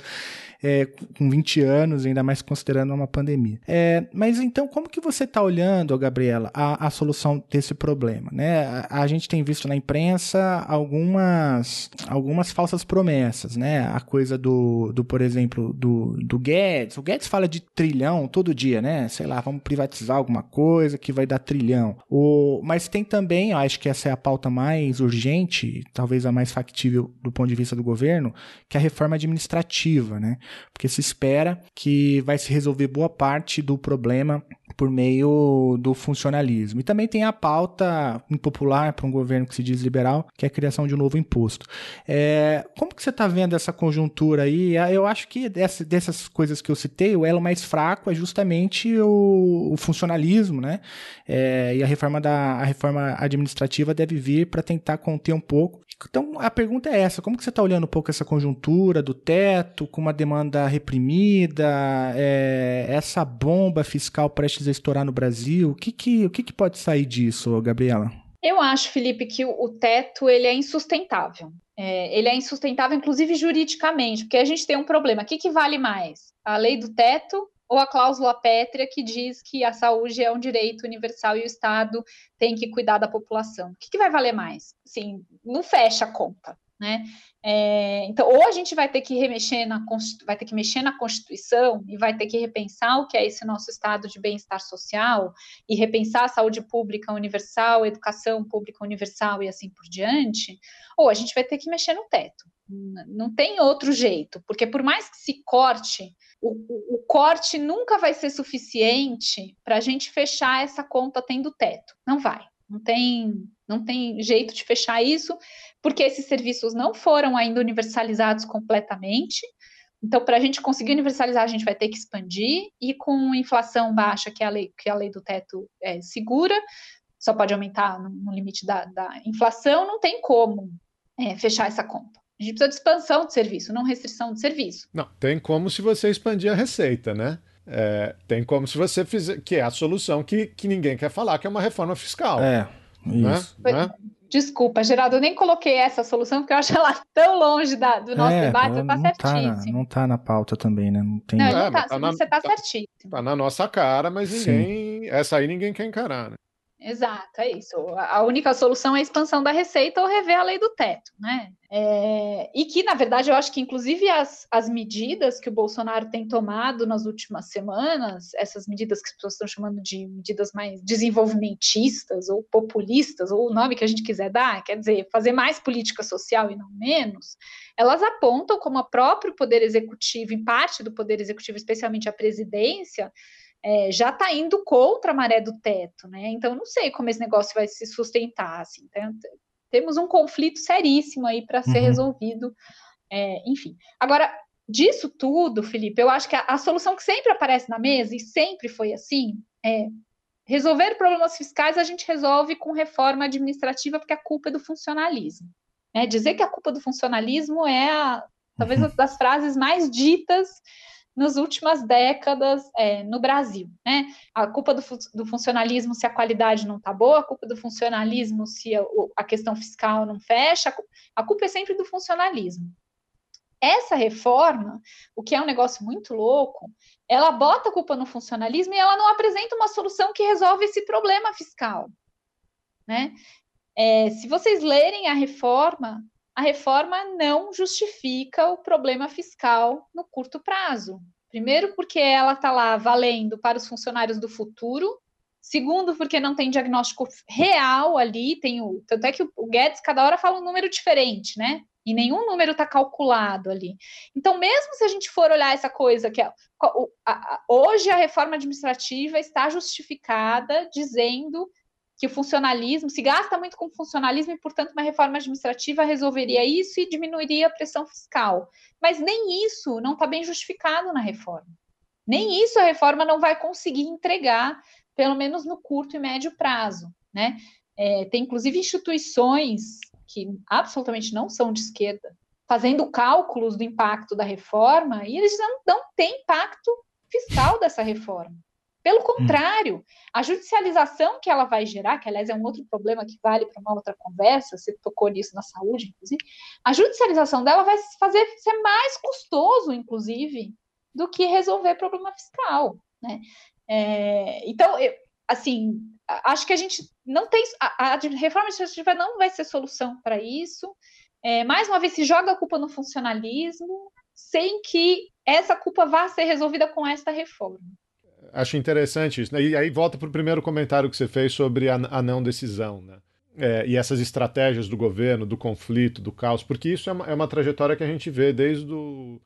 é, com 20 anos, ainda mais considerando uma pandemia. É, mas então, como que você está olhando, Gabriela, a, a, solução desse problema? Né? A, a, gente tem visto na imprensa algumas, algumas falsas promessas, né? A coisa do, do por exemplo, do, do Guedes. O Guedes fala de trilhão todo dia, né? Sei lá, vamos privatizar alguma coisa que vai dar trilhão. O, mas tem também, acho que essa é a pauta mais urgente, talvez a mais factível do ponto de vista do governo, que é a reforma administrativa, né? Porque se espera que vai se resolver boa parte do problema por meio do funcionalismo. E também tem a pauta impopular para um governo que se diz liberal, que é a criação de um novo imposto. É, como que você está vendo essa conjuntura aí? Ah, eu acho que dessa, dessas coisas que eu citei, o elo mais fraco é justamente o, o funcionalismo, né? É, e a reforma, da, a reforma administrativa deve vir para tentar conter um pouco então a pergunta é essa: como que você está olhando um pouco essa conjuntura do teto, com uma demanda reprimida, é, essa bomba fiscal prestes a estourar no Brasil? O que, que, o que, que pode sair disso, Gabriela? Eu acho, Felipe, que o, teto ele é insustentável. É, ele é insustentável, inclusive juridicamente, porque a gente tem um problema. O que, que vale mais? A lei do teto ou a cláusula pétrea que diz que a saúde é um direito universal e o Estado tem que cuidar da população. O que, que vai valer mais? Sim, não fecha a conta, né? É, então, ou a gente vai ter que remexer na vai ter que mexer na Constituição e vai ter que repensar o que é esse nosso estado de bem-estar social e repensar a saúde pública universal, educação pública universal e assim por diante, ou a gente vai ter que mexer no teto. Não tem outro jeito, porque por mais que se corte, o, o, o corte nunca vai ser suficiente para a gente fechar essa conta tendo teto. Não vai. Não tem, não tem jeito de fechar isso, porque esses serviços não foram ainda universalizados completamente. Então, para a gente conseguir universalizar, a gente vai ter que expandir, e com inflação baixa, que a lei, que a lei do teto é, segura, só pode aumentar no, no limite da, da, inflação, não tem como é, fechar essa conta. A gente precisa de expansão de serviço, não restrição de serviço. Não, tem como se você expandir a receita, né? É, tem como se você fizer, que é a solução que, que ninguém quer falar, que é uma reforma fiscal. É, né? isso. Né? Desculpa, Geraldo, eu nem coloquei essa solução porque eu acho ela tão longe da, do nosso é, debate, você tá não certíssimo. Tá na, não tá na pauta também, né? Não tem... Não, não é, tá, tá na, você tá, tá certíssimo. Tá na nossa cara, mas ninguém. Sim. Essa aí ninguém quer encarar, né? Exato, é isso. A única solução é a expansão da receita ou rever a lei do teto, né? É, e que, na verdade, eu acho que, inclusive, as, as medidas que o Bolsonaro tem tomado nas últimas semanas, essas medidas que as pessoas estão chamando de medidas mais desenvolvimentistas ou populistas, ou o nome que a gente quiser dar, quer dizer, fazer mais política social e não menos, elas apontam como o próprio Poder Executivo, em parte do Poder Executivo, especialmente a presidência, é, já está indo contra a maré do teto, né? Então, não sei como esse negócio vai se sustentar. Assim. Então, temos um conflito seríssimo aí para ser uhum. resolvido. É, enfim. Agora, disso tudo, Felipe, eu acho que a, a, solução que sempre aparece na mesa, e sempre foi assim, é resolver problemas fiscais a gente resolve com reforma administrativa, porque a culpa é do funcionalismo. Né? Dizer que a culpa do funcionalismo é a, talvez uma das frases mais ditas nas últimas décadas é, no Brasil. Né? A culpa do, do, funcionalismo se a qualidade não está boa, a culpa do funcionalismo se a, a questão fiscal não fecha, a culpa é sempre do funcionalismo. Essa reforma, o que é um negócio muito louco, ela bota a culpa no funcionalismo e ela não apresenta uma solução que resolve esse problema fiscal. Né? É, se vocês lerem a reforma, a reforma não justifica o problema fiscal no curto prazo. Primeiro, porque ela está lá valendo para os funcionários do futuro. Segundo, porque não tem diagnóstico real ali. Tem o, tanto é que o Guedes cada hora fala um número diferente, né? E nenhum número está calculado ali. Então, mesmo se a gente for olhar essa coisa que é, hoje a reforma administrativa está justificada dizendo que o funcionalismo se gasta muito com funcionalismo e, portanto, uma reforma administrativa resolveria isso e diminuiria a pressão fiscal. Mas nem isso não está bem justificado na reforma. Nem isso a reforma não vai conseguir entregar, pelo menos no curto e médio prazo. Né? É, tem, inclusive, instituições que absolutamente não são de esquerda, fazendo cálculos do impacto da reforma, e eles não, não têm impacto fiscal dessa reforma. Pelo hum. contrário, a judicialização que ela vai gerar, que aliás é um outro problema que vale para uma outra conversa, você tocou nisso na saúde, inclusive, a judicialização dela vai fazer ser mais custoso, inclusive, do que resolver problema fiscal, né? É, então, eu, assim, acho que a gente não tem a, a reforma administrativa não vai ser solução para isso. É, mais uma vez se joga a culpa no funcionalismo, sem que essa culpa vá ser resolvida com esta reforma acho interessante isso. Né? E aí volta para o primeiro comentário que você fez sobre a, a não decisão, né? É, e essas estratégias do governo, do conflito, do caos, porque isso é uma, é uma trajetória que a gente vê desde o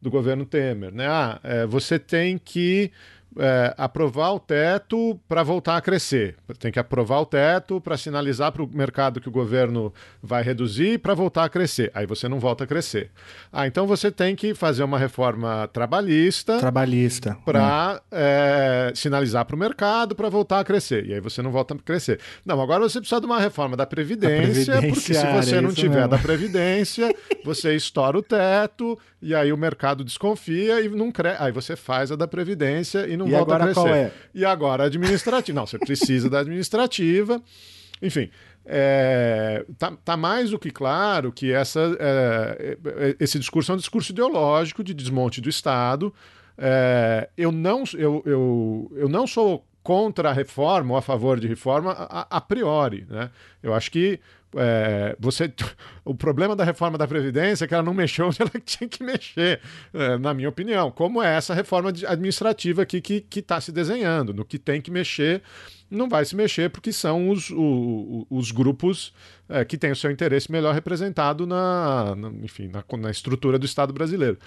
do governo Temer. Né? Ah, é, você tem que é, aprovar o teto para voltar a crescer. Tem que aprovar o teto para sinalizar para o mercado que o governo vai reduzir para voltar a crescer. Aí você não volta a crescer. Ah, então você tem que fazer uma reforma trabalhista. Trabalhista. Para é. é, sinalizar para o mercado para voltar a crescer. E aí você não volta a crescer. Não, agora você precisa de uma reforma da Previdência, porque se você não tiver mesmo. da Previdência, você estoura o teto e aí o mercado desconfia e não cresce. Aí você faz a da Previdência e não e volta a crescer. Qual é? E agora a administrativa. não, você precisa da administrativa. Enfim, é, tá, tá, mais do que claro que essa, é, é, esse discurso é um discurso ideológico de desmonte do Estado. É, eu, não, eu, eu, eu não sou contra a reforma ou a favor de reforma a, a priori. Né? Eu acho que é, você, o problema da reforma da Previdência é que ela não mexeu onde ela tinha que mexer, é, na minha opinião. Como é essa reforma administrativa aqui que está se desenhando? No que tem que mexer, não vai se mexer, porque são os, o, os grupos é, que têm o seu interesse melhor representado na, na enfim, na, na estrutura do Estado brasileiro.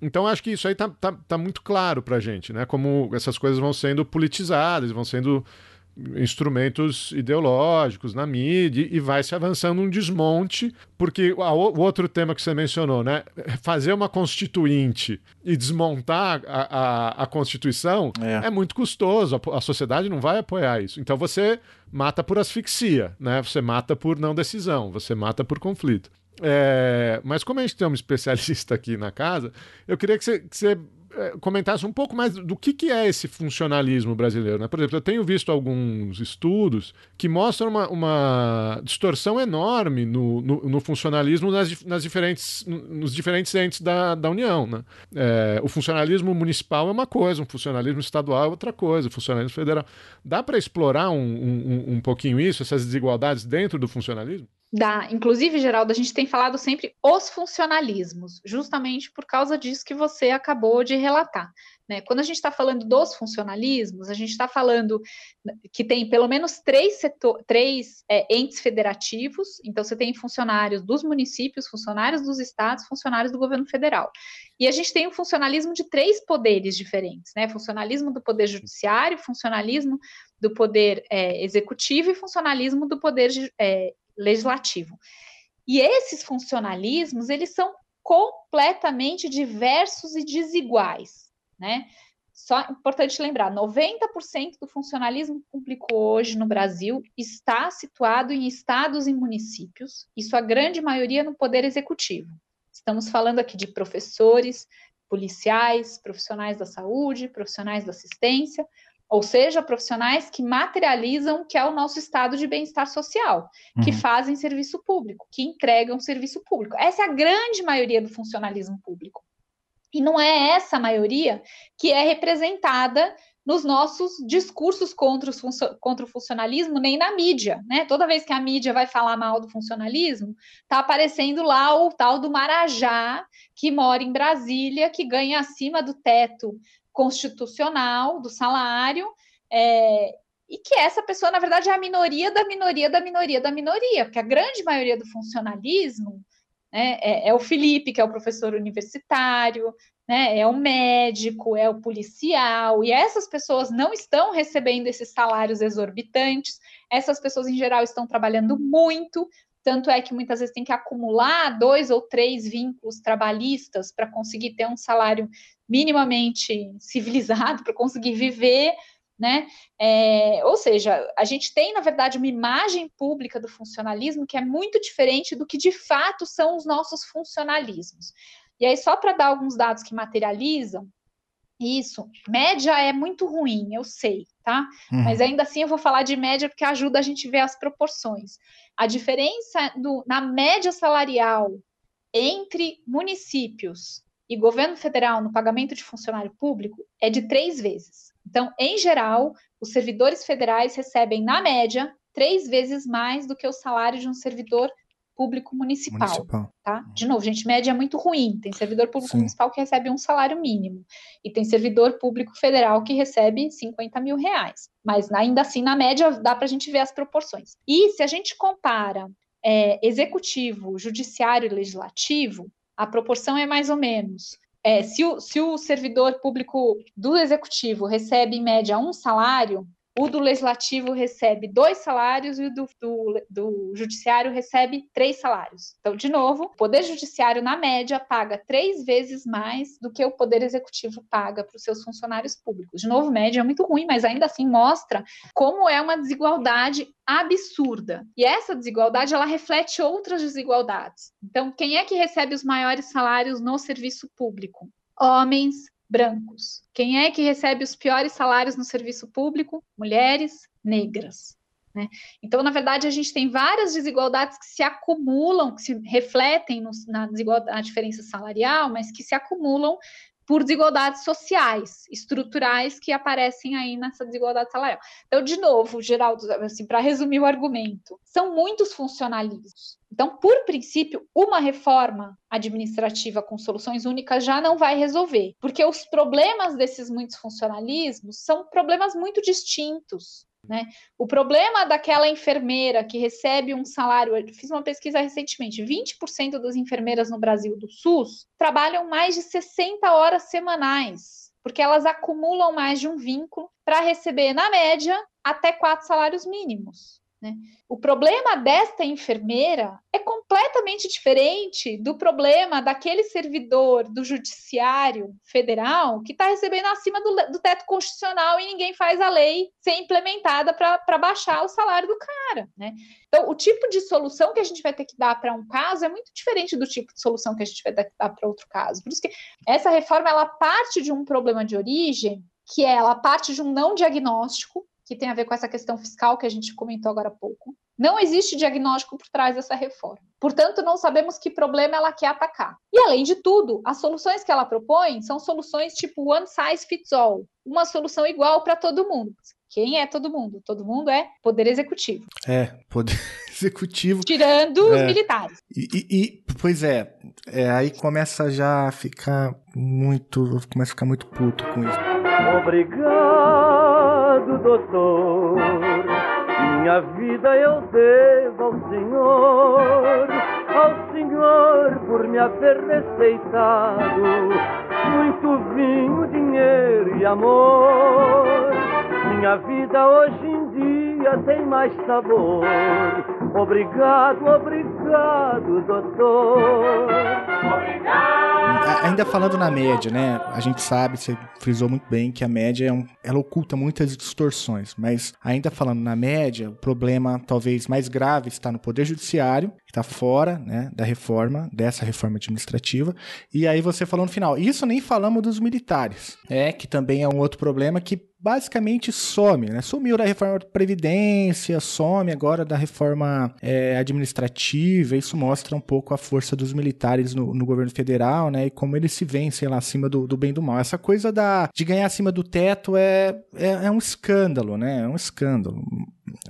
Então acho que isso aí tá, tá, tá muito claro para a gente, né? Como essas coisas vão sendo politizadas, vão sendo instrumentos ideológicos na mídia e vai se avançando um desmonte, porque o outro tema que você mencionou, né? Fazer uma constituinte e desmontar a, a, a Constituição é. é. muito custoso, a, a sociedade não vai apoiar isso. Então você mata por asfixia, né? Você mata por não decisão, você mata por conflito. É, mas como a gente tem um especialista aqui na casa, eu queria que você, que você é, comentasse um pouco mais do que, que é esse funcionalismo brasileiro. Né? Por exemplo, eu tenho visto alguns estudos que mostram uma, uma distorção enorme no, no, no funcionalismo nas, nas, diferentes, nos diferentes entes da, da União. Né? É, o funcionalismo municipal é uma coisa, o funcionalismo estadual é outra coisa, o funcionalismo federal. Dá para explorar um, um, um pouquinho isso, essas desigualdades dentro do funcionalismo? Dá. Inclusive, Geraldo, a gente tem falado sempre os funcionalismos, justamente por causa disso que você acabou de relatar. Né? Quando a gente está falando dos funcionalismos, a gente está falando que tem pelo menos três, setor, três é, entes federativos, então você tem funcionários dos municípios, funcionários dos estados, funcionários do governo federal. E a gente tem o funcionalismo de três poderes diferentes, né? Funcionalismo do poder judiciário, funcionalismo do poder é, executivo e funcionalismo do poder é, legislativo. E esses funcionalismos, eles são completamente diversos e desiguais, né? Só importante lembrar, 90% do funcionalismo público hoje no Brasil está situado em estados e municípios, isso a grande maioria no poder executivo. Estamos falando aqui de professores, policiais, profissionais da saúde, profissionais da assistência, ou seja, profissionais que materializam o que é o nosso estado de bem-estar social, uhum. que fazem serviço público, que entregam serviço público. Essa é a grande maioria do funcionalismo público. E não é essa maioria que é representada nos nossos discursos contra, contra, o funcionalismo, nem na mídia, né? Toda vez que a mídia vai falar mal do funcionalismo, tá aparecendo lá o tal do Marajá, que mora em Brasília, que ganha acima do teto constitucional do salário, é, e que essa pessoa, na verdade, é a minoria da minoria da minoria da minoria, porque a grande maioria do funcionalismo né, é, é o Felipe, que é o professor universitário, né, é o médico, é o policial, e essas pessoas não estão recebendo esses salários exorbitantes, essas pessoas, em geral, estão trabalhando muito, tanto é que muitas vezes tem que acumular dois ou três vínculos trabalhistas para conseguir ter um salário minimamente civilizado, para conseguir viver, né? É, ou seja, a gente tem, na verdade, uma imagem pública do funcionalismo que é muito diferente do que de fato são os nossos funcionalismos. E aí, só para dar alguns dados que materializam, isso, média é muito ruim, eu sei, tá? Uhum. Mas ainda assim eu vou falar de média porque ajuda a gente ver as proporções. A diferença do, na média salarial entre municípios e governo federal no pagamento de funcionário público é de três vezes. Então, em geral, os servidores federais recebem, na média, três vezes mais do que o salário de um servidor público municipal, municipal. tá? De novo, gente, média é muito ruim. Tem servidor público Sim. municipal que recebe um salário mínimo e tem servidor público federal que recebe 50 mil reais. Mas ainda assim, na média, dá para a gente ver as proporções. E se a gente compara é, executivo, judiciário e legislativo, a proporção é mais ou menos. É, se, o, se o servidor público do executivo recebe, em média, um salário, o do legislativo recebe dois salários e o do, do, do, judiciário recebe três salários. Então, de novo, o poder judiciário, na média, paga três vezes mais do que o poder executivo paga para os seus funcionários públicos. De novo, média é muito ruim, mas ainda assim mostra como é uma desigualdade absurda. E essa desigualdade ela reflete outras desigualdades. Então, quem é que recebe os maiores salários no serviço público? Homens, brancos. Quem é que recebe os piores salários no serviço público? Mulheres negras. Né? Então, na verdade, a gente tem várias desigualdades que se acumulam, que se refletem no, na, na diferença salarial, mas que se acumulam por desigualdades sociais, estruturais que aparecem aí nessa desigualdade salarial. Então, de novo, Geraldo, assim, para resumir o argumento, são muitos funcionalismos. Então, por princípio, uma reforma administrativa com soluções únicas já não vai resolver, porque os problemas desses muitos funcionalismos são problemas muito distintos. Né? O problema daquela enfermeira que recebe um salário, eu fiz uma pesquisa recentemente, 20% das enfermeiras no Brasil do SUS trabalham mais de 60 horas semanais, porque elas acumulam mais de um vínculo para receber, na média, até quatro salários mínimos. Né? O problema desta enfermeira é completamente diferente do problema daquele servidor do judiciário federal que está recebendo acima do, do, teto constitucional e ninguém faz a lei ser implementada para baixar o salário do cara. Né? Então, o tipo de solução que a gente vai ter que dar para um caso é muito diferente do tipo de solução que a gente vai ter que dar para outro caso. Por isso que essa reforma ela parte de um problema de origem que é, ela parte de um não diagnóstico que tem a ver com essa questão fiscal que a gente comentou agora há pouco. Não existe diagnóstico por trás dessa reforma. Portanto, não sabemos que problema ela quer atacar. E, além de tudo, as soluções que ela propõe são soluções tipo one size fits all uma solução igual para todo mundo. Quem é todo mundo? Todo mundo é poder executivo. É, poder executivo. Tirando é. os militares. E, e, e pois é, é, aí começa já a ficar muito. Começa a ficar muito puto com isso. Obrigado obrigado, doutor. Minha vida eu devo ao Senhor, ao Senhor por me haver receitado muito vinho, dinheiro e amor. Minha vida hoje em dia tem mais sabor. Obrigado, obrigado, doutor. Obrigado ainda falando na média, né? A gente sabe, você frisou muito bem que a média é um, ela oculta muitas distorções, mas ainda falando na média, o problema talvez mais grave está no poder judiciário, que está fora, né, da reforma, dessa reforma administrativa. E aí você falou no final, isso nem falamos dos militares, é que também é um outro problema que basicamente some, né? Sumiu da reforma da Previdência, some agora da reforma é, administrativa. Isso mostra um pouco a força dos militares no, no, governo federal, né? E como eles se vencem lá acima do, do, bem e do mal. Essa coisa da, de ganhar acima do teto é, é, é um escândalo, né? É um escândalo.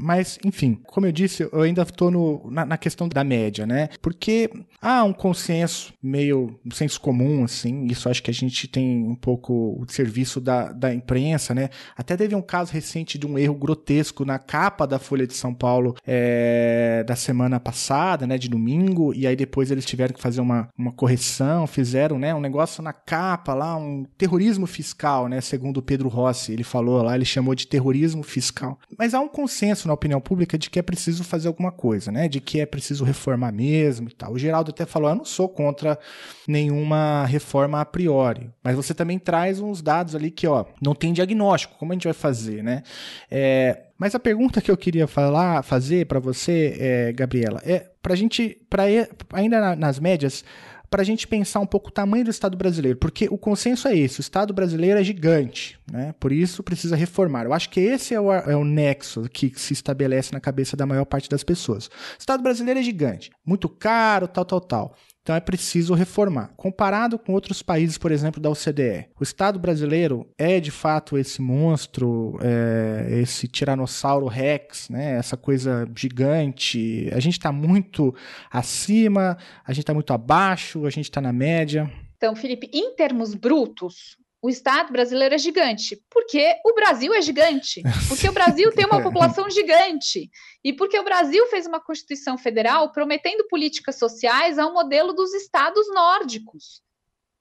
Mas, enfim, como eu disse, eu ainda estou na, na, questão da média, né? Porque há um consenso meio um senso comum, assim, isso acho que a gente tem um pouco o serviço da, da imprensa, né? Até teve um caso recente de um erro grotesco na capa da Folha de São Paulo é, da semana passada, né? De domingo, e aí depois eles tiveram que fazer uma, uma correção, fizeram, né? Um negócio na capa lá, um terrorismo fiscal, né? Segundo o Pedro Rossi, ele falou lá, ele chamou de terrorismo fiscal. Mas há um consenso consenso na opinião pública de que é preciso fazer alguma coisa, né? De que é preciso reformar mesmo e tal. O Geraldo até falou: eu não sou contra nenhuma reforma a priori, mas você também traz uns dados ali que, ó, não tem diagnóstico. Como a gente vai fazer, né? É, mas a pergunta que eu queria falar, fazer para você, é, Gabriela, é para a gente, para ainda nas médias, para a gente pensar um pouco o tamanho do Estado brasileiro, porque o consenso é esse: o Estado brasileiro é gigante, né? por isso precisa reformar. Eu acho que esse é o, é o nexo que se estabelece na cabeça da maior parte das pessoas. O Estado brasileiro é gigante, muito caro, tal, tal, tal. Então é preciso reformar. Comparado com outros países, por exemplo, da OCDE, o Estado brasileiro é de fato esse monstro, é, esse tiranossauro rex, né? essa coisa gigante. A gente está muito acima, a gente está muito abaixo, a gente está na média. Então, Felipe, em termos brutos, o Estado brasileiro é gigante, porque o Brasil é gigante, porque o Brasil tem uma população gigante, e porque o Brasil fez uma Constituição Federal prometendo políticas sociais ao modelo dos estados nórdicos.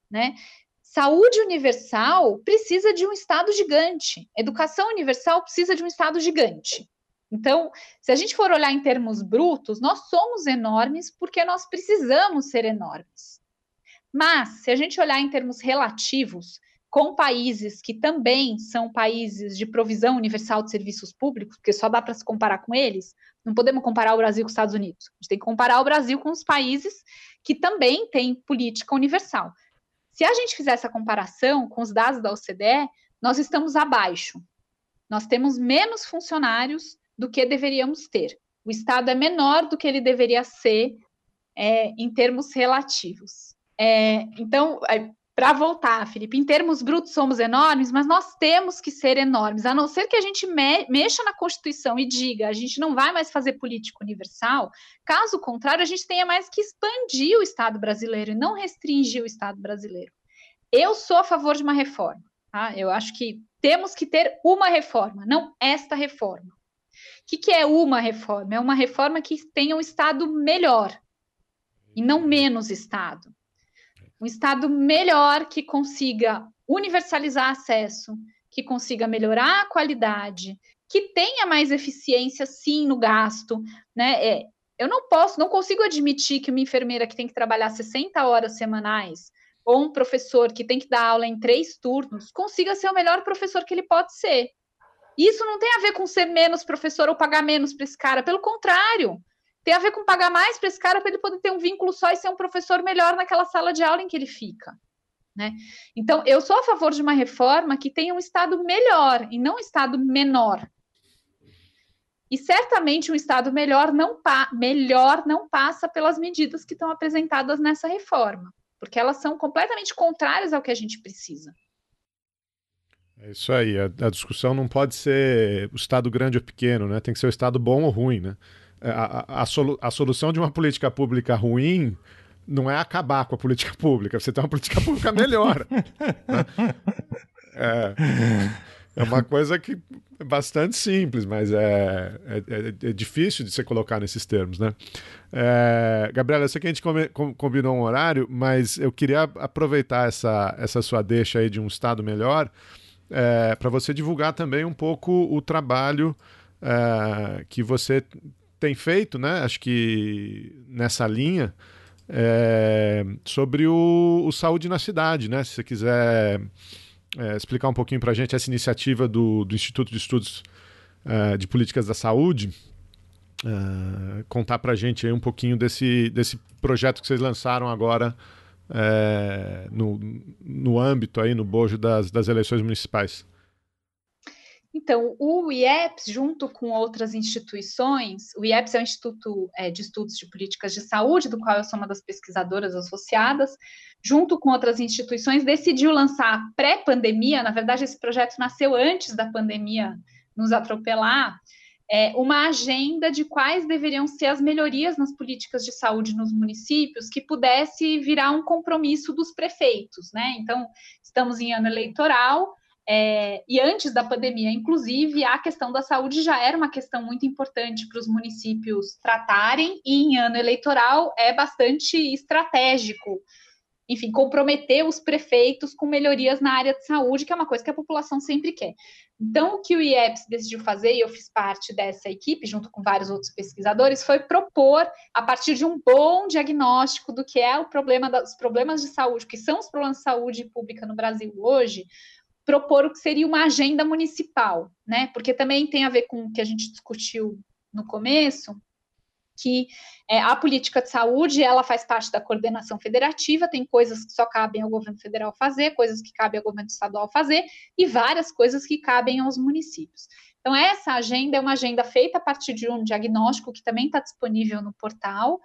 Né? Saúde universal precisa de um Estado gigante, educação universal precisa de um Estado gigante. Então, se a gente for olhar em termos brutos, nós somos enormes porque nós precisamos ser enormes. Mas, se a gente olhar em termos relativos, com países que também são países de provisão universal de serviços públicos, porque só dá para se comparar com eles, não podemos comparar o Brasil com os Estados Unidos. A gente tem que comparar o Brasil com os países que também têm política universal. Se a gente fizer essa comparação com os dados da OCDE, nós estamos abaixo. Nós temos menos funcionários do que deveríamos ter. O Estado é menor do que ele deveria ser é, em termos relativos. É, então, para voltar, Felipe, em termos brutos somos enormes, mas nós temos que ser enormes, a não ser que a gente me mexa na Constituição e diga a gente não vai mais fazer política universal, caso contrário, a gente tenha mais que expandir o Estado brasileiro e não restringir o Estado brasileiro. Eu sou a favor de uma reforma, tá? Eu acho que temos que ter uma reforma, não esta reforma. O que, que é uma reforma? É uma reforma que tenha um Estado melhor e não menos Estado um Estado melhor que consiga universalizar acesso, que consiga melhorar a qualidade, que tenha mais eficiência, sim, no gasto, né? É, eu não posso, não consigo admitir que uma enfermeira que tem que trabalhar 60 horas semanais ou um professor que tem que dar aula em três turnos consiga ser o melhor professor que ele pode ser. Isso não tem a ver com ser menos professor ou pagar menos para esse cara, pelo contrário, tem a ver com pagar mais para esse cara para ele poder ter um vínculo só e ser um professor melhor naquela sala de aula em que ele fica. Né? Então, eu sou a favor de uma reforma que tenha um Estado melhor e não um Estado menor. E certamente um Estado melhor não, melhor não passa pelas medidas que estão apresentadas nessa reforma, porque elas são completamente contrárias ao que a gente precisa. É isso aí, a, a discussão não pode ser o Estado grande ou pequeno, né? tem que ser o Estado bom ou ruim. Né? É, a, a, solu a solução de uma política pública ruim não é acabar com a política pública, você tem uma política pública melhor. né? é, é uma coisa que é bastante simples, mas é, é, é, é difícil de se colocar nesses termos, né? É, Gabriela, eu sei que a gente combinou um horário, mas eu queria aproveitar essa, essa sua deixa aí de um estado melhor para você divulgar também um pouco o trabalho que você tem feito, né? Acho que nessa linha é, sobre o, o, saúde na cidade, né? Se você quiser é, explicar um pouquinho para a gente essa iniciativa do, do Instituto de Estudos é, de Políticas da Saúde, é, contar para a gente aí um pouquinho desse, desse projeto que vocês lançaram agora é, no, no âmbito aí, no bojo das, das eleições municipais. Então, o IEPS, junto com outras instituições, o IEPS é o Instituto é, de Estudos de Políticas de Saúde, do qual eu sou uma das pesquisadoras associadas, junto com outras instituições, decidiu lançar pré-pandemia, na verdade, esse projeto nasceu antes da pandemia nos atropelar, é, uma agenda de quais deveriam ser as melhorias nas políticas de saúde nos municípios que pudesse virar um compromisso dos prefeitos, né? Então, estamos em ano eleitoral, é, e antes da pandemia, inclusive, a questão da saúde já era uma questão muito importante para os municípios tratarem, e em ano eleitoral é bastante estratégico. Enfim, comprometer os prefeitos com melhorias na área de saúde, que é uma coisa que a população sempre quer. Então, o que o IEPS decidiu fazer, e eu fiz parte dessa equipe, junto com vários outros pesquisadores, foi propor, a partir de um bom diagnóstico do que é o problema dos problemas de saúde, que são os problemas de saúde pública no Brasil hoje, propor o que seria uma agenda municipal, né? Porque também tem a ver com o que a gente discutiu no começo, que é, a política de saúde ela faz parte da coordenação federativa, tem coisas que só cabem ao governo federal fazer, coisas que cabem ao governo estadual fazer, e várias coisas que cabem aos municípios. Então, essa agenda é uma agenda feita a partir de um diagnóstico que também está disponível no portal,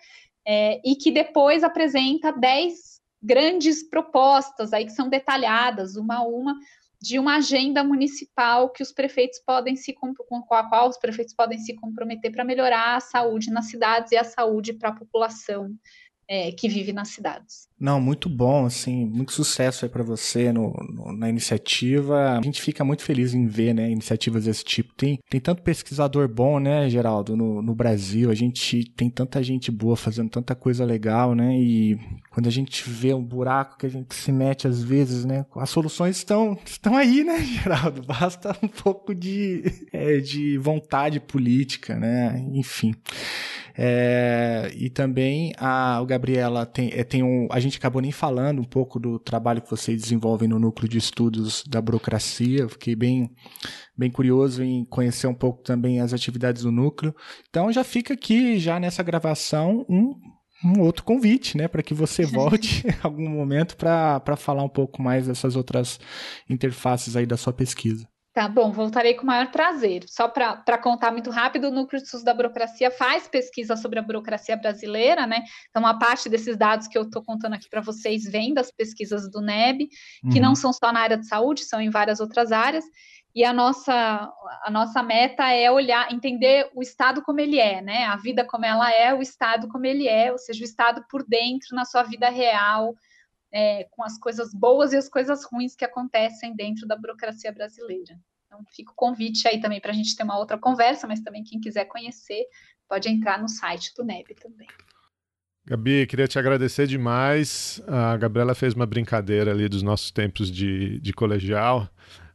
é, e que depois apresenta 10 grandes propostas aí que são detalhadas, uma a uma, de uma agenda municipal que os prefeitos podem se com a qual os prefeitos podem se comprometer para melhorar a saúde nas cidades e a saúde para a população é, que vive nas cidades. Não, muito bom, assim, muito sucesso aí para você no, no, na iniciativa. A gente fica muito feliz em ver, né, iniciativas desse tipo. Tem, tem tanto pesquisador bom, né, Geraldo, no, no Brasil. A gente tem tanta gente boa fazendo tanta coisa legal, né, e quando a gente vê um buraco que a gente se mete às vezes, né, as soluções estão, estão aí, né, Geraldo? Basta um pouco de, é, de vontade política, né, enfim. É, e também a, o Gabriela tem, é, tem um. A gente acabou nem falando um pouco do trabalho que vocês desenvolvem no núcleo de estudos da burocracia. Fiquei bem, bem curioso em conhecer um pouco também as atividades do núcleo. Então já fica aqui, já nessa gravação, um, um outro convite, né, para que você volte em algum momento para falar um pouco mais dessas outras interfaces aí da sua pesquisa. Tá bom, voltarei com o maior prazer. Só para contar muito rápido, o Núcleo de Estudos da Burocracia faz pesquisa sobre a burocracia brasileira, né? Então, uma parte desses dados que eu estou contando aqui para vocês vem das pesquisas do NEB, que uhum. não são só na área de saúde, são em várias outras áreas. E a nossa, a nossa meta é olhar, entender o Estado como ele é, né? A vida como ela é, o Estado como ele é, ou seja, o Estado por dentro na sua vida real, é, com as coisas boas e as coisas ruins que acontecem dentro da burocracia brasileira. Então, fica o convite aí também para a gente ter uma outra conversa, mas também quem quiser conhecer pode entrar no site do NEB também. Gabi, queria te agradecer demais. A Gabriela fez uma brincadeira ali dos nossos tempos de, de colegial.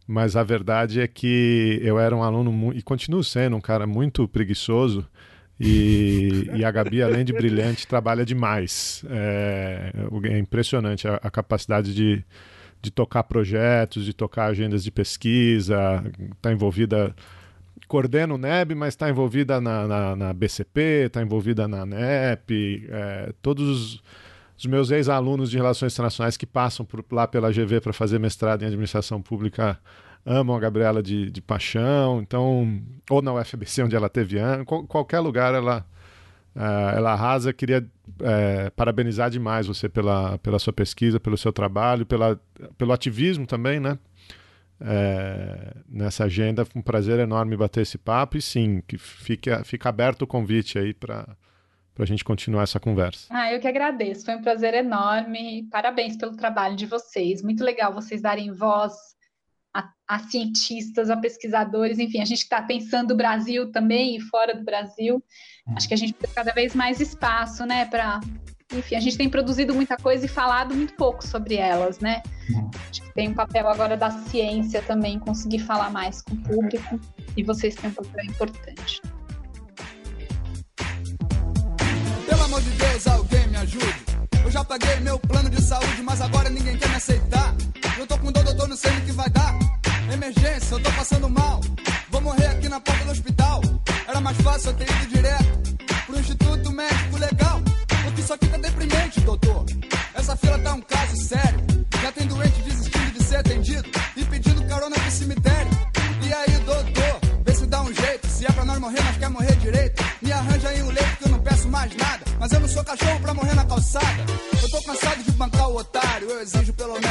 mas a verdade é que eu era um aluno e continuo sendo um cara muito preguiçoso. E, e, a Gabi, além de brilhante, trabalha demais. É, é impressionante a, a, capacidade de, de tocar projetos, de tocar agendas de pesquisa, está envolvida. Coordena o NEB, mas está envolvida na, na, na BCP, está envolvida na NEP. É, todos os, meus ex-alunos de Relações Internacionais que passam por, lá pela GV para fazer mestrado em Administração Pública amam a Gabriela de, de paixão, então, ou na UFBC, onde ela teve ano, qualquer lugar ela, uh, ela arrasa. Queria uh, parabenizar demais você pela, pela sua pesquisa, pelo seu trabalho, pela, pelo ativismo também, né? É, nessa agenda, foi um prazer enorme bater esse papo e sim, que fique, fica aberto o convite aí para a gente continuar essa conversa. Ah, eu que agradeço, foi um prazer enorme. Parabéns pelo trabalho de vocês. Muito legal vocês darem voz a, a cientistas, a pesquisadores, enfim, a gente está pensando o Brasil também e fora do Brasil. Acho que a gente tem cada vez mais espaço, né, para enfim, a gente tem produzido muita coisa e falado muito pouco sobre elas, né? Acho que tem um papel agora da ciência também, conseguir falar mais com o público, e vocês têm um papel importante. Pelo amor de Deus, alguém me ajude. Eu já paguei meu plano de saúde, mas agora ninguém quer me aceitar. Eu tô com dor, doutor, não sei o que vai dar. Emergência, eu tô passando mal. Vou morrer aqui na porta do hospital. Era mais fácil eu ter ido direto pro Instituto Médico Legal. Porque isso aqui tá deprimente, doutor. Essa fila tá um caso sério. Já tem doente desistindo de ser atendido e pedindo carona pro cemitério. E aí, doutor, vê se dá um jeito. Se é pra nós morrer, nós quer morrer direito. Me arranja aí um leito que eu não peço mais nada. Mas eu não sou cachorro pra morrer na calçada. Eu tô cansado de bancar o otário. Eu exijo pelo menos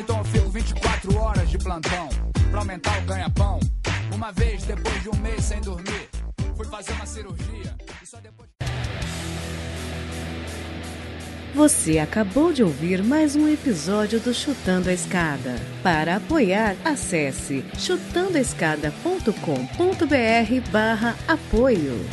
Então eu fico 24 horas de plantão pra aumentar o ganha-pão. Uma vez, depois de um mês sem dormir, fui fazer uma cirurgia e só depois. Você acabou de ouvir mais um episódio do Chutando a Escada. Para apoiar, acesse chutandoaescada.com.br barra apoio.